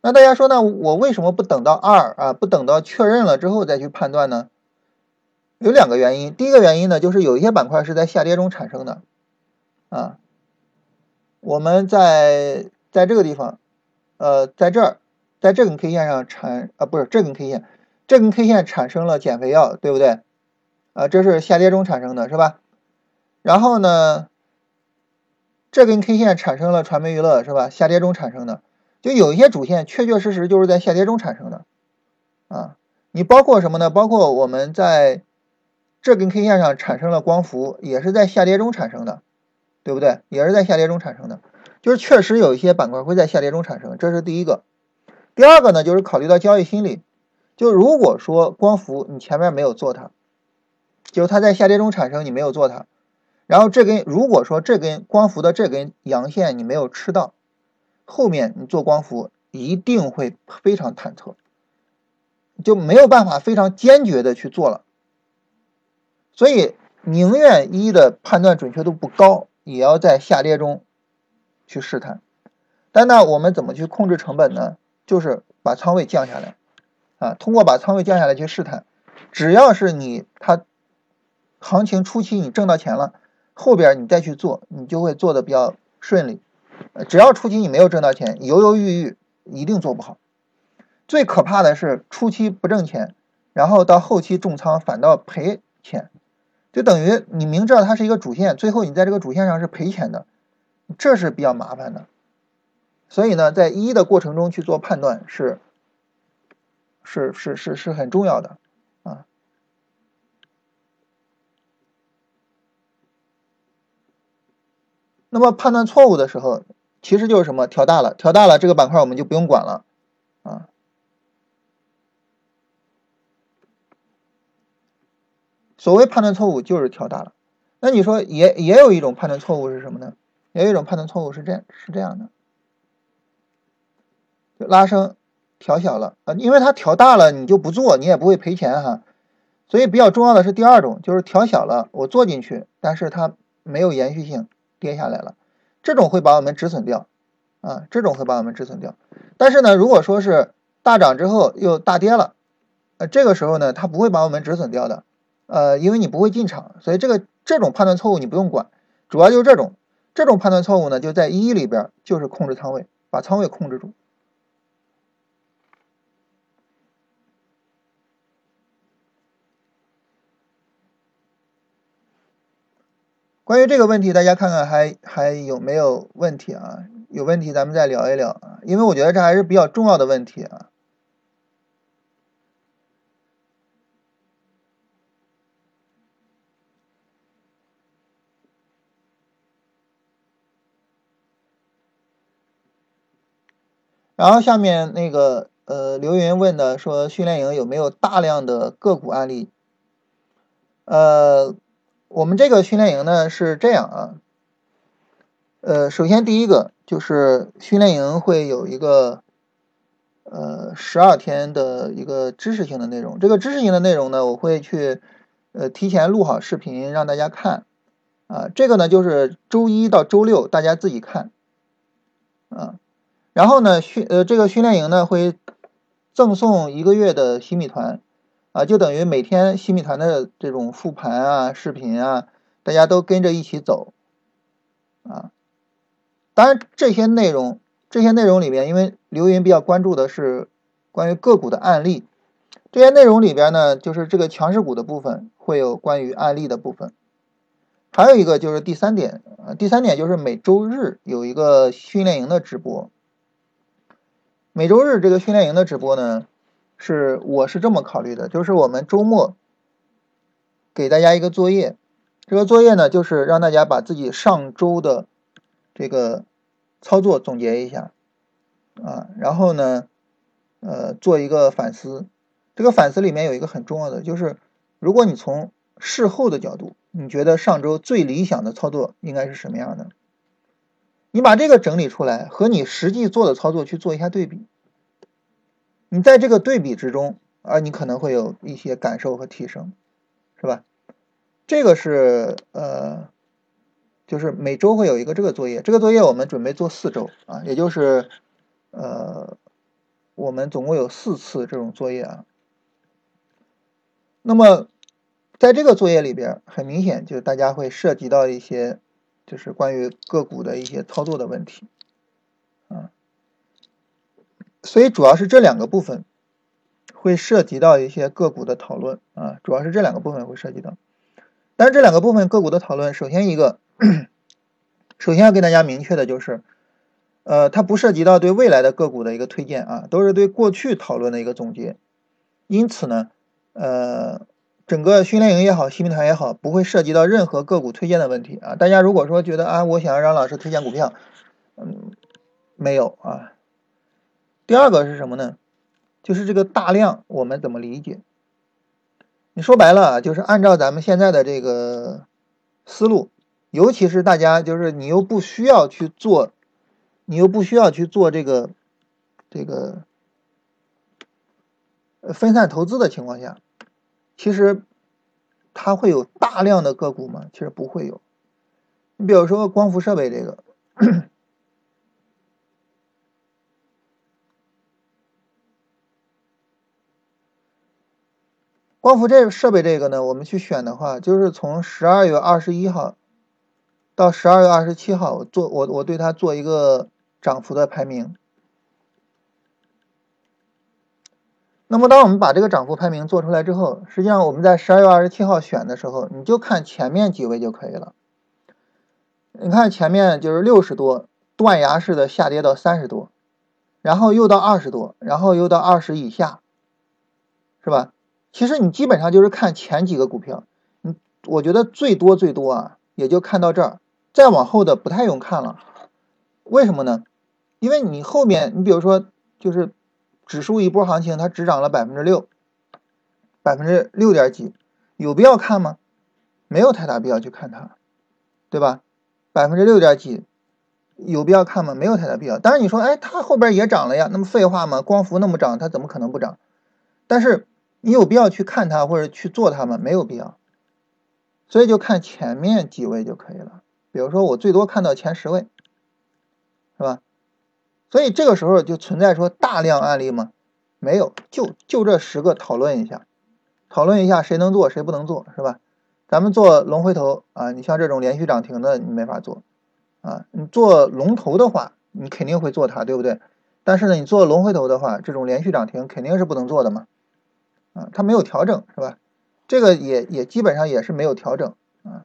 A: 那大家说呢？我为什么不等到二啊？不等到确认了之后再去判断呢？有两个原因。第一个原因呢，就是有一些板块是在下跌中产生的，啊，我们在在这个地方，呃，在这儿，在这根 K 线上产啊，不是这根 K 线，这根 K 线产生了减肥药，对不对？啊，这是下跌中产生的，是吧？然后呢，这根 K 线产生了传媒娱乐，是吧？下跌中产生的，就有一些主线确确实实就是在下跌中产生的，啊，你包括什么呢？包括我们在这根 K 线上产生了光伏，也是在下跌中产生的，对不对？也是在下跌中产生的，就是确实有一些板块会在下跌中产生，这是第一个。第二个呢，就是考虑到交易心理，就如果说光伏你前面没有做它。就它在下跌中产生，你没有做它，然后这根如果说这根光伏的这根阳线你没有吃到，后面你做光伏一定会非常忐忑，就没有办法非常坚决的去做了。所以宁愿一的判断准确度不高，也要在下跌中去试探。但那我们怎么去控制成本呢？就是把仓位降下来啊，通过把仓位降下来去试探，只要是你它。行情初期你挣到钱了，后边你再去做，你就会做的比较顺利。只要初期你没有挣到钱，犹犹豫豫一定做不好。最可怕的是初期不挣钱，然后到后期重仓反倒赔钱，就等于你明知道它是一个主线，最后你在这个主线上是赔钱的，这是比较麻烦的。所以呢，在一的过程中去做判断是是是是是很重要的。那么判断错误的时候，其实就是什么？调大了，调大了，这个板块我们就不用管了，啊。所谓判断错误就是调大了。那你说也也有一种判断错误是什么呢？也有一种判断错误是这样是这样的，就拉升调小了啊，因为它调大了，你就不做，你也不会赔钱哈。所以比较重要的是第二种，就是调小了，我做进去，但是它没有延续性。跌下来了，这种会把我们止损掉，啊，这种会把我们止损掉。但是呢，如果说是大涨之后又大跌了，呃，这个时候呢，它不会把我们止损掉的，呃，因为你不会进场，所以这个这种判断错误你不用管，主要就是这种，这种判断错误呢，就在一里边就是控制仓位，把仓位控制住。关于这个问题，大家看看还还有没有问题啊？有问题咱们再聊一聊啊，因为我觉得这还是比较重要的问题啊。然后下面那个呃刘云问的说，训练营有没有大量的个股案例？呃。我们这个训练营呢是这样啊，呃，首先第一个就是训练营会有一个呃十二天的一个知识性的内容。这个知识性的内容呢，我会去呃提前录好视频让大家看啊。这个呢就是周一到周六大家自己看啊。然后呢训呃这个训练营呢会赠送一个月的新米团啊，就等于每天新米团的这种复盘啊视频啊，大家都跟着一起走啊。当然，这些内容，这些内容里面，因为刘云比较关注的是关于个股的案例，这些内容里边呢，就是这个强势股的部分会有关于案例的部分，还有一个就是第三点啊，第三点就是每周日有一个训练营的直播，每周日这个训练营的直播呢，是我是这么考虑的，就是我们周末给大家一个作业，这个作业呢，就是让大家把自己上周的这个。操作总结一下，啊，然后呢，呃，做一个反思。这个反思里面有一个很重要的，就是如果你从事后的角度，你觉得上周最理想的操作应该是什么样的？你把这个整理出来，和你实际做的操作去做一下对比。你在这个对比之中，啊，你可能会有一些感受和提升，是吧？这个是呃。就是每周会有一个这个作业，这个作业我们准备做四周啊，也就是呃，我们总共有四次这种作业啊。那么在这个作业里边，很明显就是大家会涉及到一些就是关于个股的一些操作的问题，所以主要是这两个部分会涉及到一些个股的讨论啊，主要是这两个部分会涉及到，但是这两个部分个股的讨论，首先一个。首先要跟大家明确的就是，呃，它不涉及到对未来的个股的一个推荐啊，都是对过去讨论的一个总结。因此呢，呃，整个训练营也好，新米团也好，不会涉及到任何个股推荐的问题啊。大家如果说觉得啊，我想要让老师推荐股票，嗯，没有啊。第二个是什么呢？就是这个大量我们怎么理解？你说白了，就是按照咱们现在的这个思路。尤其是大家就是你又不需要去做，你又不需要去做这个这个分散投资的情况下，其实它会有大量的个股吗？其实不会有。你比如说光伏设备这个，光伏这设备这个呢，我们去选的话，就是从十二月二十一号。到十二月二十七号，做我我对它做一个涨幅的排名。那么，当我们把这个涨幅排名做出来之后，实际上我们在十二月二十七号选的时候，你就看前面几位就可以了。你看前面就是六十多，断崖式的下跌到三十多，然后又到二十多，然后又到二十以下，是吧？其实你基本上就是看前几个股票，你我觉得最多最多啊，也就看到这儿。再往后的不太用看了，为什么呢？因为你后面，你比如说，就是指数一波行情，它只涨了百分之六，百分之六点几，有必要看吗？没有太大必要去看它，对吧？百分之六点几，有必要看吗？没有太大必要。当然你说，哎，它后边也涨了呀，那么废话吗？光伏那么涨，它怎么可能不涨？但是你有必要去看它或者去做它吗？没有必要。所以就看前面几位就可以了。比如说，我最多看到前十位，是吧？所以这个时候就存在说大量案例吗？没有，就就这十个讨论一下，讨论一下谁能做谁不能做，是吧？咱们做龙回头啊，你像这种连续涨停的你没法做啊。你做龙头的话，你肯定会做它，对不对？但是呢，你做龙回头的话，这种连续涨停肯定是不能做的嘛。啊，它没有调整，是吧？这个也也基本上也是没有调整啊。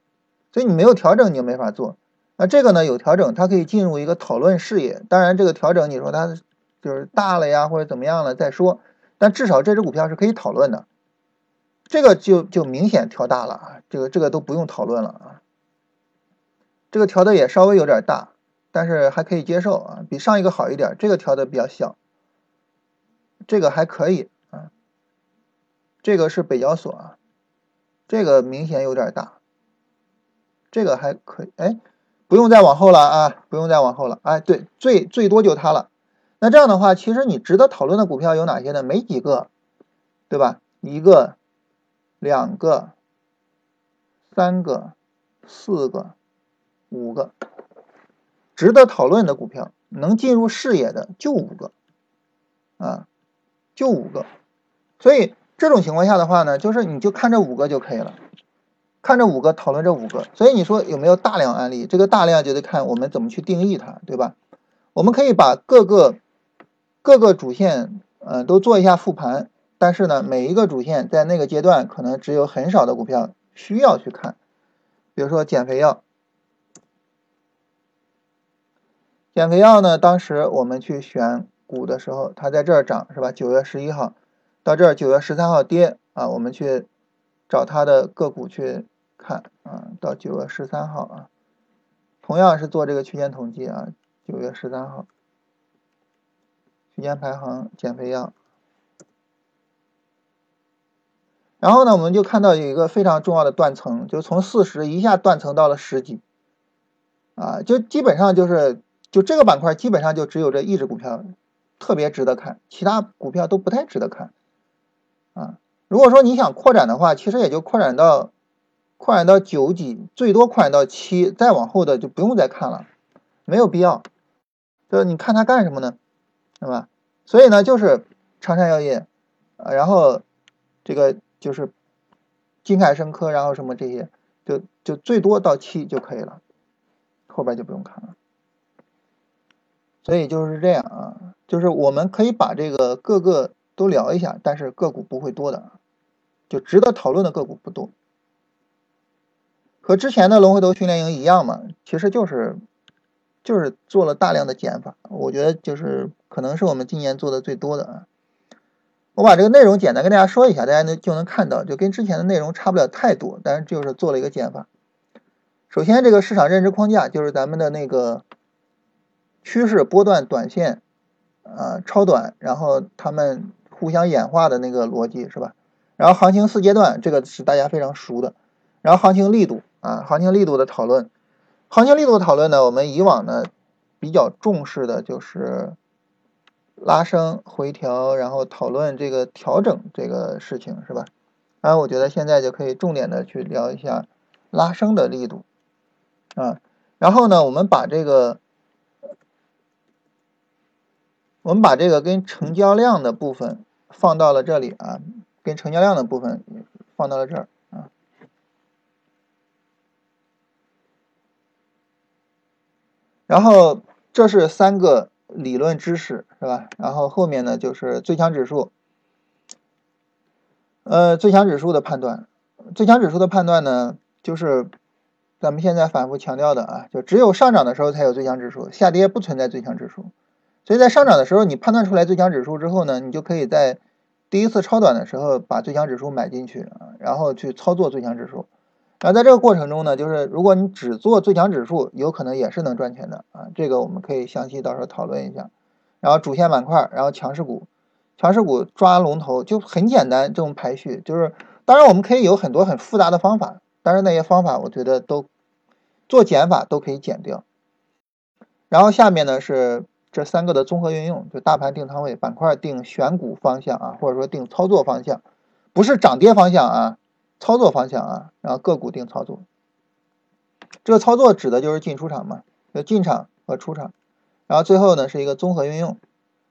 A: 所以你没有调整，你就没法做。那这个呢，有调整，它可以进入一个讨论视野。当然，这个调整你说它就是大了呀，或者怎么样了再说。但至少这只股票是可以讨论的。这个就就明显调大了啊，这个这个都不用讨论了啊。这个调的也稍微有点大，但是还可以接受啊，比上一个好一点。这个调的比较小，这个还可以。这个是北交所啊，这个明显有点大。这个还可以，哎，不用再往后了啊，不用再往后了，哎，对，最最多就它了。那这样的话，其实你值得讨论的股票有哪些呢？没几个，对吧？一个、两个、三个、四个、五个，值得讨论的股票，能进入视野的就五个，啊，就五个。所以这种情况下的话呢，就是你就看这五个就可以了。看这五个，讨论这五个，所以你说有没有大量案例？这个大量就得看我们怎么去定义它，对吧？我们可以把各个各个主线，呃，都做一下复盘。但是呢，每一个主线在那个阶段，可能只有很少的股票需要去看。比如说减肥药，减肥药呢，当时我们去选股的时候，它在这儿涨，是吧？九月十一号到这儿，九月十三号跌啊，我们去找它的个股去。看啊，到九月十三号啊，同样是做这个区间统计啊，九月十三号区间排行减肥药，然后呢，我们就看到有一个非常重要的断层，就从四十一下断层到了十几，啊，就基本上就是就这个板块基本上就只有这一只股票特别值得看，其他股票都不太值得看，啊，如果说你想扩展的话，其实也就扩展到。扩展到九几，最多扩展到七，再往后的就不用再看了，没有必要。就是你看它干什么呢？对吧？所以呢，就是长山药业，呃然后这个就是金凯生科，然后什么这些，就就最多到七就可以了，后边就不用看了。所以就是这样啊，就是我们可以把这个各个都聊一下，但是个股不会多的，就值得讨论的个股不多。和之前的龙回头训练营一样嘛，其实就是就是做了大量的减法，我觉得就是可能是我们今年做的最多的啊。我把这个内容简单跟大家说一下，大家能就能看到，就跟之前的内容差不了太多，但是就是做了一个减法。首先，这个市场认知框架就是咱们的那个趋势波段短线啊超短，然后他们互相演化的那个逻辑是吧？然后行情四阶段，这个是大家非常熟的，然后行情力度。啊，行情力度的讨论，行情力度的讨论呢，我们以往呢比较重视的就是拉升回调，然后讨论这个调整这个事情，是吧？然后我觉得现在就可以重点的去聊一下拉升的力度啊。然后呢，我们把这个我们把这个跟成交量的部分放到了这里啊，跟成交量的部分放到了这儿啊。然后这是三个理论知识，是吧？然后后面呢就是最强指数，呃，最强指数的判断，最强指数的判断呢，就是咱们现在反复强调的啊，就只有上涨的时候才有最强指数，下跌不存在最强指数。所以在上涨的时候，你判断出来最强指数之后呢，你就可以在第一次超短的时候把最强指数买进去啊，然后去操作最强指数。然后在这个过程中呢，就是如果你只做最强指数，有可能也是能赚钱的啊。这个我们可以详细到时候讨论一下。然后主线板块，然后强势股，强势股抓龙头就很简单，这种排序就是，当然我们可以有很多很复杂的方法，但是那些方法我觉得都做减法都可以减掉。然后下面呢是这三个的综合运用，就大盘定仓位，板块定选股方向啊，或者说定操作方向，不是涨跌方向啊。操作方向啊，然后个股定操作，这个操作指的就是进出场嘛，就进场和出场，然后最后呢是一个综合运用，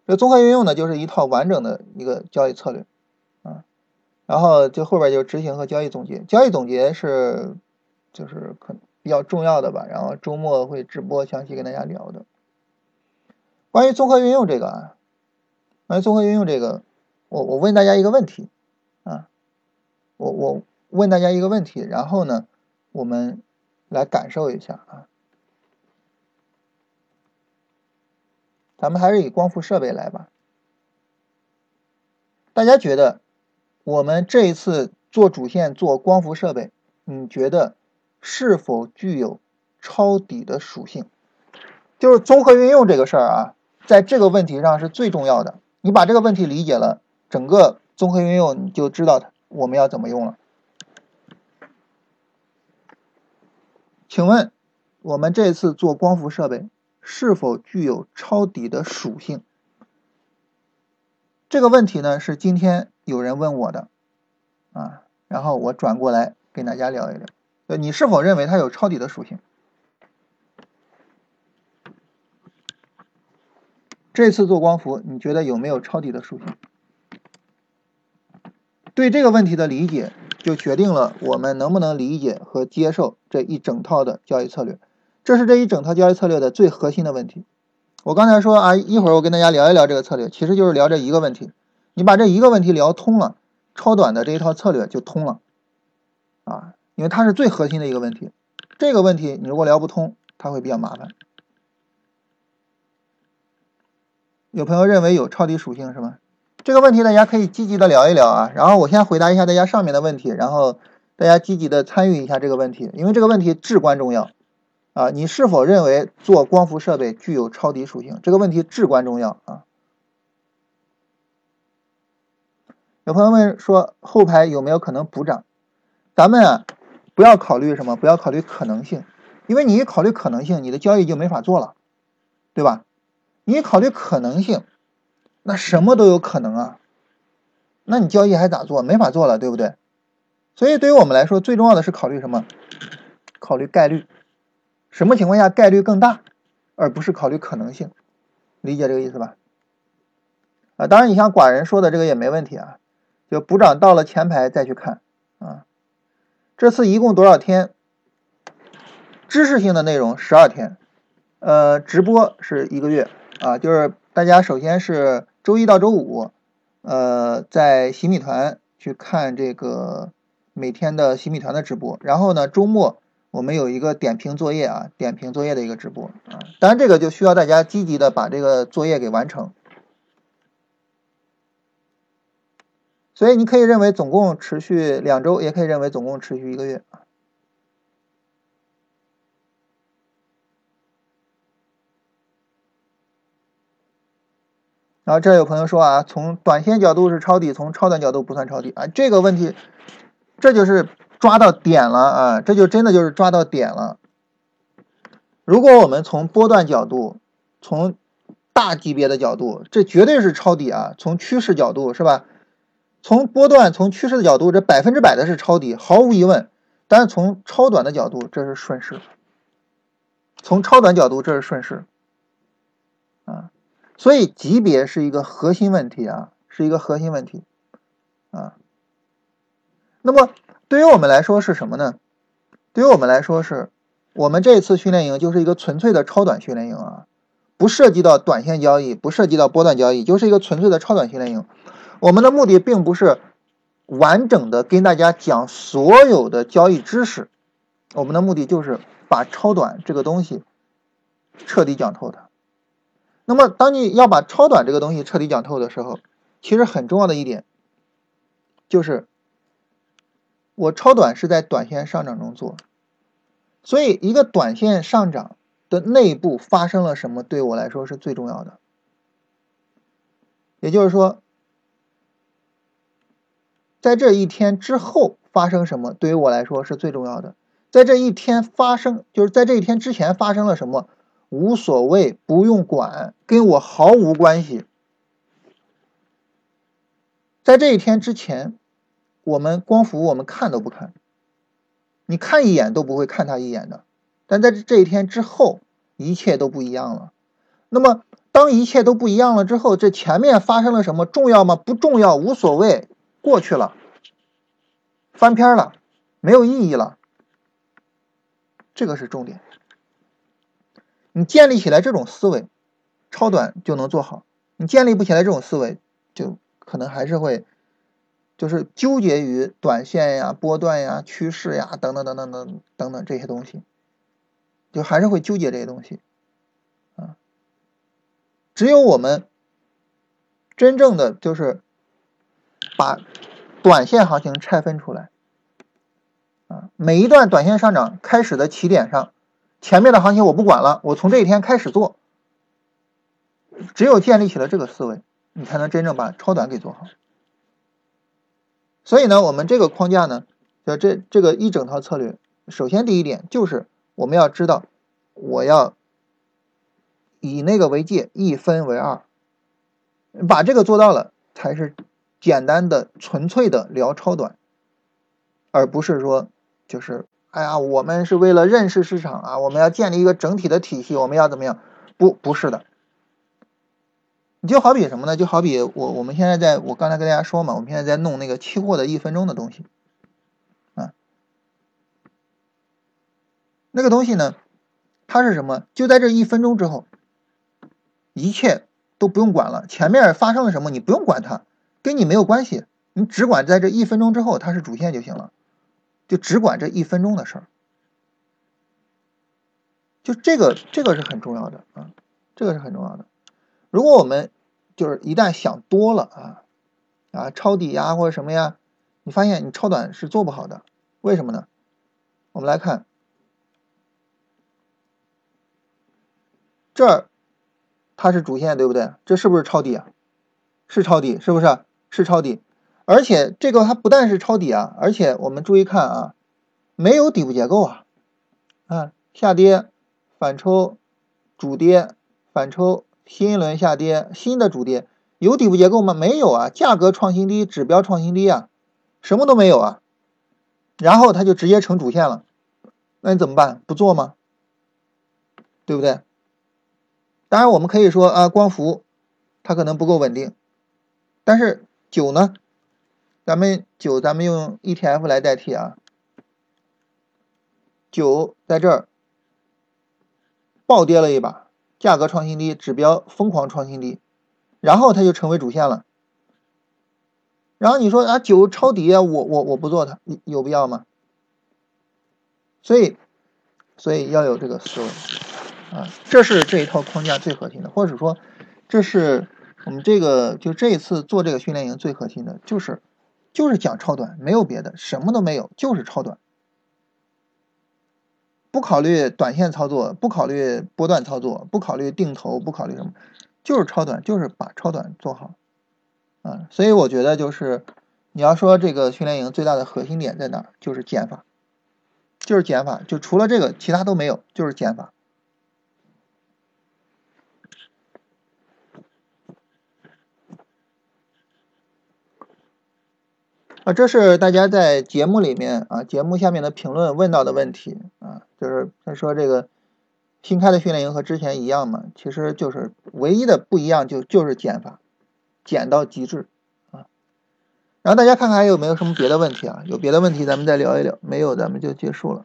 A: 这综合运用呢就是一套完整的一个交易策略啊，然后就后边就是执行和交易总结，交易总结是就是可比较重要的吧，然后周末会直播详细跟大家聊的。关于综合运用这个啊，关于综合运用这个，我我问大家一个问题啊，我我。问大家一个问题，然后呢，我们来感受一下啊。咱们还是以光伏设备来吧。大家觉得我们这一次做主线做光伏设备，你觉得是否具有抄底的属性？就是综合运用这个事儿啊，在这个问题上是最重要的。你把这个问题理解了，整个综合运用你就知道它我们要怎么用了。请问，我们这次做光伏设备是否具有抄底的属性？这个问题呢是今天有人问我的啊，然后我转过来跟大家聊一聊。你是否认为它有抄底的属性？这次做光伏，你觉得有没有抄底的属性？对这个问题的理解，就决定了我们能不能理解和接受这一整套的交易策略。这是这一整套交易策略的最核心的问题。我刚才说啊，一会儿我跟大家聊一聊这个策略，其实就是聊这一个问题。你把这一个问题聊通了，超短的这一套策略就通了啊，因为它是最核心的一个问题。这个问题你如果聊不通，它会比较麻烦。有朋友认为有抄底属性是吗？这个问题大家可以积极的聊一聊啊。然后我先回答一下大家上面的问题，然后大家积极的参与一下这个问题，因为这个问题至关重要啊。你是否认为做光伏设备具有抄底属性？这个问题至关重要啊。有朋友问说后排有没有可能补涨？咱们啊不要考虑什么，不要考虑可能性，因为你一考虑可能性，你的交易就没法做了，对吧？你考虑可能性，那什么都有可能啊，那你交易还咋做？没法做了，对不对？所以对于我们来说，最重要的是考虑什么？考虑概率，什么情况下概率更大，而不是考虑可能性，理解这个意思吧？啊，当然你像寡人说的这个也没问题啊，就补涨到了前排再去看啊。这次一共多少天？知识性的内容十二天，呃，直播是一个月。啊，就是大家首先是周一到周五，呃，在洗米团去看这个每天的洗米团的直播，然后呢，周末我们有一个点评作业啊，点评作业的一个直播啊，当然这个就需要大家积极的把这个作业给完成，所以你可以认为总共持续两周，也可以认为总共持续一个月啊。然后这有朋友说啊，从短线角度是抄底，从超短角度不算抄底啊。这个问题，这就是抓到点了啊，这就真的就是抓到点了。如果我们从波段角度，从大级别的角度，这绝对是抄底啊。从趋势角度是吧？从波段、从趋势的角度，这百分之百的是抄底，毫无疑问。但是从超短的角度，这是顺势。从超短角度，这是顺势。所以级别是一个核心问题啊，是一个核心问题啊。那么对于我们来说是什么呢？对于我们来说是，我们这次训练营就是一个纯粹的超短训练营啊，不涉及到短线交易，不涉及到波段交易，就是一个纯粹的超短训练营。我们的目的并不是完整的跟大家讲所有的交易知识，我们的目的就是把超短这个东西彻底讲透它。那么，当你要把超短这个东西彻底讲透的时候，其实很重要的一点就是，我超短是在短线上涨中做，所以一个短线上涨的内部发生了什么，对我来说是最重要的。也就是说，在这一天之后发生什么，对于我来说是最重要的。在这一天发生，就是在这一天之前发生了什么。无所谓，不用管，跟我毫无关系。在这一天之前，我们光伏我们看都不看，你看一眼都不会看他一眼的。但在这一天之后，一切都不一样了。那么，当一切都不一样了之后，这前面发生了什么重要吗？不重要，无所谓，过去了，翻篇了，没有意义了。这个是重点。你建立起来这种思维，超短就能做好。你建立不起来这种思维，就可能还是会，就是纠结于短线呀、波段呀、趋势呀等等等等等等等这些东西，就还是会纠结这些东西。啊，只有我们真正的就是把短线行情拆分出来，啊，每一段短线上涨开始的起点上。前面的行情我不管了，我从这一天开始做。只有建立起了这个思维，你才能真正把超短给做好。所以呢，我们这个框架呢，就这这个一整套策略，首先第一点就是我们要知道，我要以那个为界，一分为二，把这个做到了，才是简单的、纯粹的聊超短，而不是说就是哎呀，我们是为了认识市场啊，我们要建立一个整体的体系，我们要怎么样？不，不是的。你就好比什么呢？就好比我我们现在在我刚才跟大家说嘛，我们现在在弄那个期货的一分钟的东西，啊，那个东西呢，它是什么？就在这一分钟之后，一切都不用管了，前面发生了什么你不用管它，跟你没有关系，你只管在这一分钟之后它是主线就行了，就只管这一分钟的事儿，就这个这个是很重要的啊，这个是很重要的。如果我们就是一旦想多了啊啊抄底呀或者什么呀，你发现你超短是做不好的，为什么呢？我们来看这儿，它是主线对不对？这是不是抄底啊？是抄底，是不是？是抄底，而且这个它不但是抄底啊，而且我们注意看啊，没有底部结构啊啊下跌反抽主跌反抽。新一轮下跌，新的主跌有底部结构吗？没有啊，价格创新低，指标创新低啊，什么都没有啊，然后它就直接成主线了，那你怎么办？不做吗？对不对？当然我们可以说啊，光伏它可能不够稳定，但是酒呢？咱们酒咱们用 ETF 来代替啊，酒在这儿暴跌了一把。价格创新低，指标疯狂创新低，然后它就成为主线了。然后你说啊，九抄底，我我我不做它，有必要吗？所以，所以要有这个思维啊，这是这一套框架最核心的，或者说，这是我们这个就这一次做这个训练营最核心的，就是就是讲超短，没有别的，什么都没有，就是超短。不考虑短线操作，不考虑波段操作，不考虑定投，不考虑什么，就是超短，就是把超短做好，啊，所以我觉得就是你要说这个训练营最大的核心点在哪，就是减法，就是减法，就除了这个其他都没有，就是减法。啊，这是大家在节目里面啊，节目下面的评论问到的问题啊，就是他说这个新开的训练营和之前一样吗，其实就是唯一的不一样就就是减法，减到极致啊。然后大家看看还有没有什么别的问题啊？有别的问题咱们再聊一聊，没有咱们就结束了。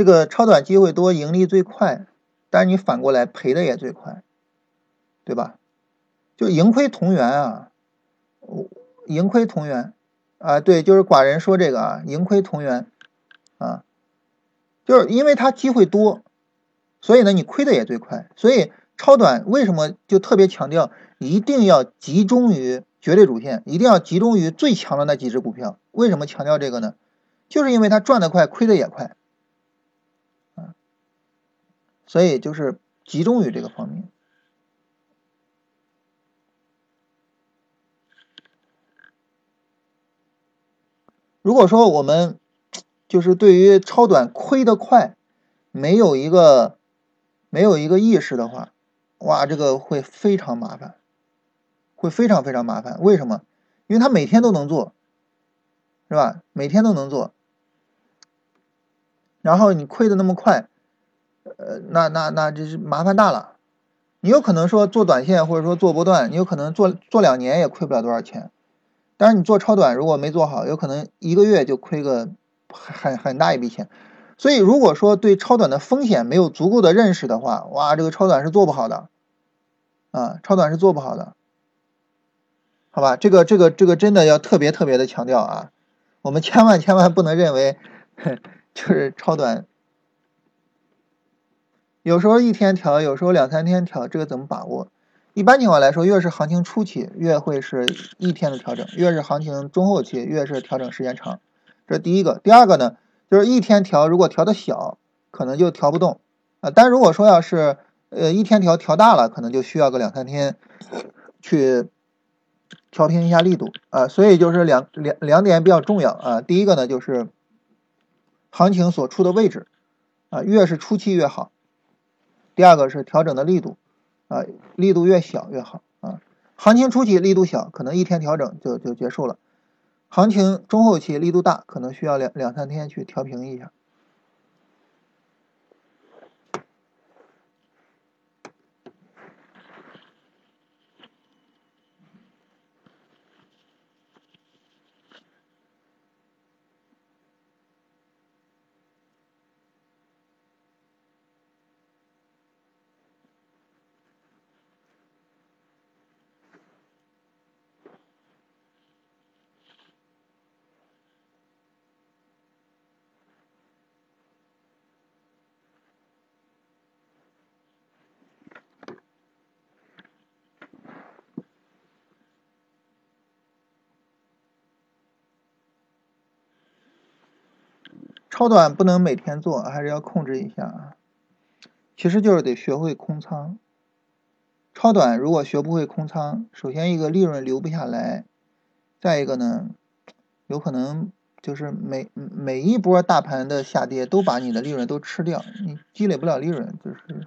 A: 这个超短机会多，盈利最快，但是你反过来赔的也最快，对吧？就盈亏同源啊，盈亏同源啊，对，就是寡人说这个啊，盈亏同源啊，就是因为它机会多，所以呢你亏的也最快。所以超短为什么就特别强调一定要集中于绝对主线，一定要集中于最强的那几只股票？为什么强调这个呢？就是因为它赚的快，亏的也快。所以就是集中于这个方面。如果说我们就是对于超短亏得快，没有一个没有一个意识的话，哇，这个会非常麻烦，会非常非常麻烦。为什么？因为他每天都能做，是吧？每天都能做，然后你亏的那么快。呃，那那那这是麻烦大了。你有可能说做短线或者说做波段，你有可能做做两年也亏不了多少钱。但是你做超短，如果没做好，有可能一个月就亏个很很大一笔钱。所以如果说对超短的风险没有足够的认识的话，哇，这个超短是做不好的啊，超短是做不好的。好吧，这个这个这个真的要特别特别的强调啊，我们千万千万不能认为 就是超短。有时候一天调，有时候两三天调，这个怎么把握？一般情况来说，越是行情初期，越会是一天的调整；越是行情中后期，越是调整时间长。这是第一个。第二个呢，就是一天调，如果调的小，可能就调不动啊。但如果说要是呃一天调调大了，可能就需要个两三天去调平一下力度啊。所以就是两两两点比较重要啊。第一个呢，就是行情所处的位置啊，越是初期越好。第二个是调整的力度。啊，力度越小越好啊！行情初期力度小，可能一天调整就就结束了；行情中后期力度大，可能需要两两三天去调平一下。超短不能每天做，还是要控制一下啊。其实就是得学会空仓。超短如果学不会空仓，首先一个利润留不下来，再一个呢，有可能就是每每一波大盘的下跌都把你的利润都吃掉，你积累不了利润，就是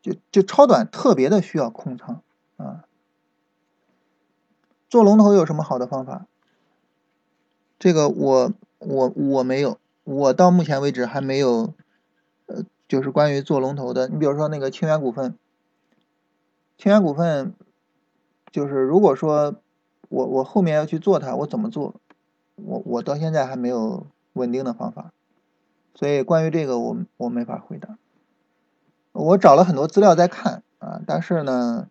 A: 就就超短特别的需要空仓啊。做龙头有什么好的方法？这个我。我我没有，我到目前为止还没有，呃，就是关于做龙头的。你比如说那个清源股份，清源股份，就是如果说我我后面要去做它，我怎么做？我我到现在还没有稳定的方法，所以关于这个我我没法回答。我找了很多资料在看啊，但是呢，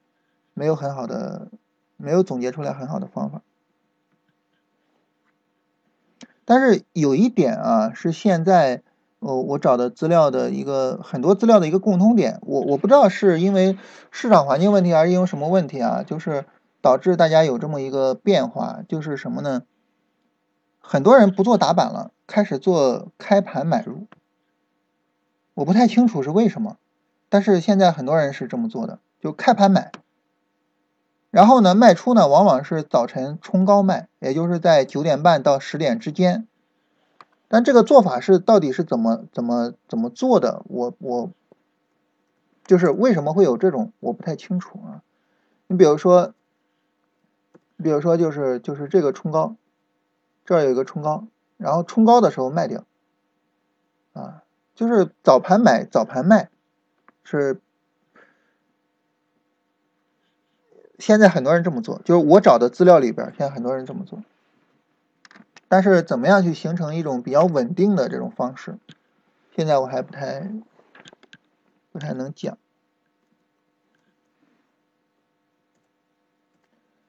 A: 没有很好的，没有总结出来很好的方法。但是有一点啊，是现在呃我找的资料的一个很多资料的一个共通点，我我不知道是因为市场环境问题还是因为什么问题啊，就是导致大家有这么一个变化，就是什么呢？很多人不做打板了，开始做开盘买入。我不太清楚是为什么，但是现在很多人是这么做的，就开盘买。然后呢，卖出呢，往往是早晨冲高卖，也就是在九点半到十点之间。但这个做法是到底是怎么怎么怎么做的？我我就是为什么会有这种，我不太清楚啊。你比如说，比如说就是就是这个冲高，这儿有一个冲高，然后冲高的时候卖掉，啊，就是早盘买早盘卖，是。现在很多人这么做，就是我找的资料里边，现在很多人这么做。但是怎么样去形成一种比较稳定的这种方式，现在我还不太不太能讲。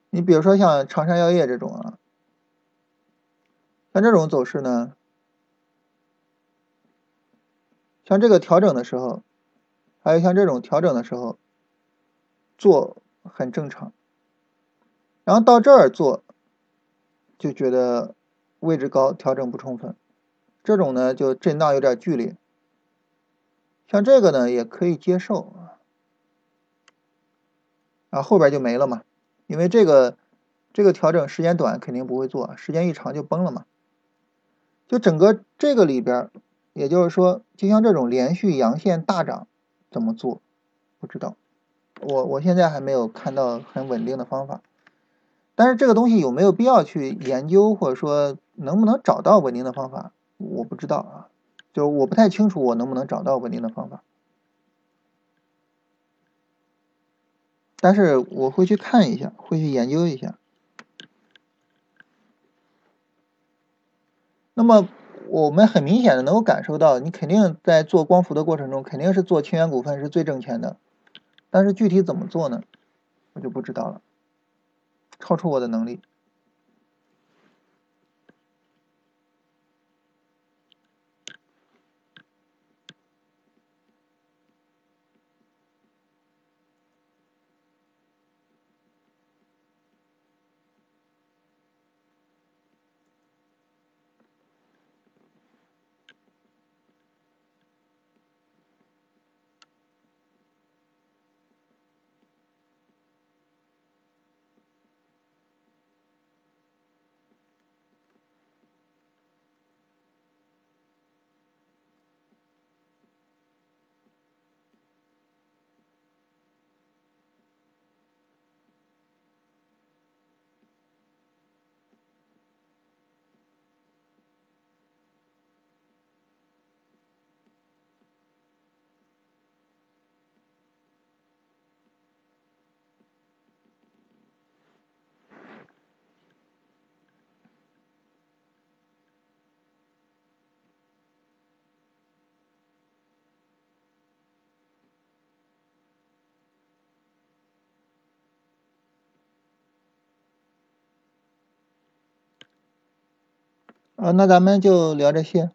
A: 你比如说像长山药业这种啊，像这种走势呢，像这个调整的时候，还有像这种调整的时候做。很正常，然后到这儿做，就觉得位置高，调整不充分，这种呢就震荡有点剧烈。像这个呢也可以接受啊，啊后边就没了嘛，因为这个这个调整时间短肯定不会做，时间一长就崩了嘛。就整个这个里边，也就是说，就像这种连续阳线大涨，怎么做？不知道。我我现在还没有看到很稳定的方法，但是这个东西有没有必要去研究，或者说能不能找到稳定的方法，我不知道啊，就我不太清楚我能不能找到稳定的方法，但是我会去看一下，会去研究一下。那么我们很明显的能够感受到，你肯定在做光伏的过程中，肯定是做清源股份是最挣钱的。但是具体怎么做呢？我就不知道了，超出我的能力。啊，那咱们就聊这些。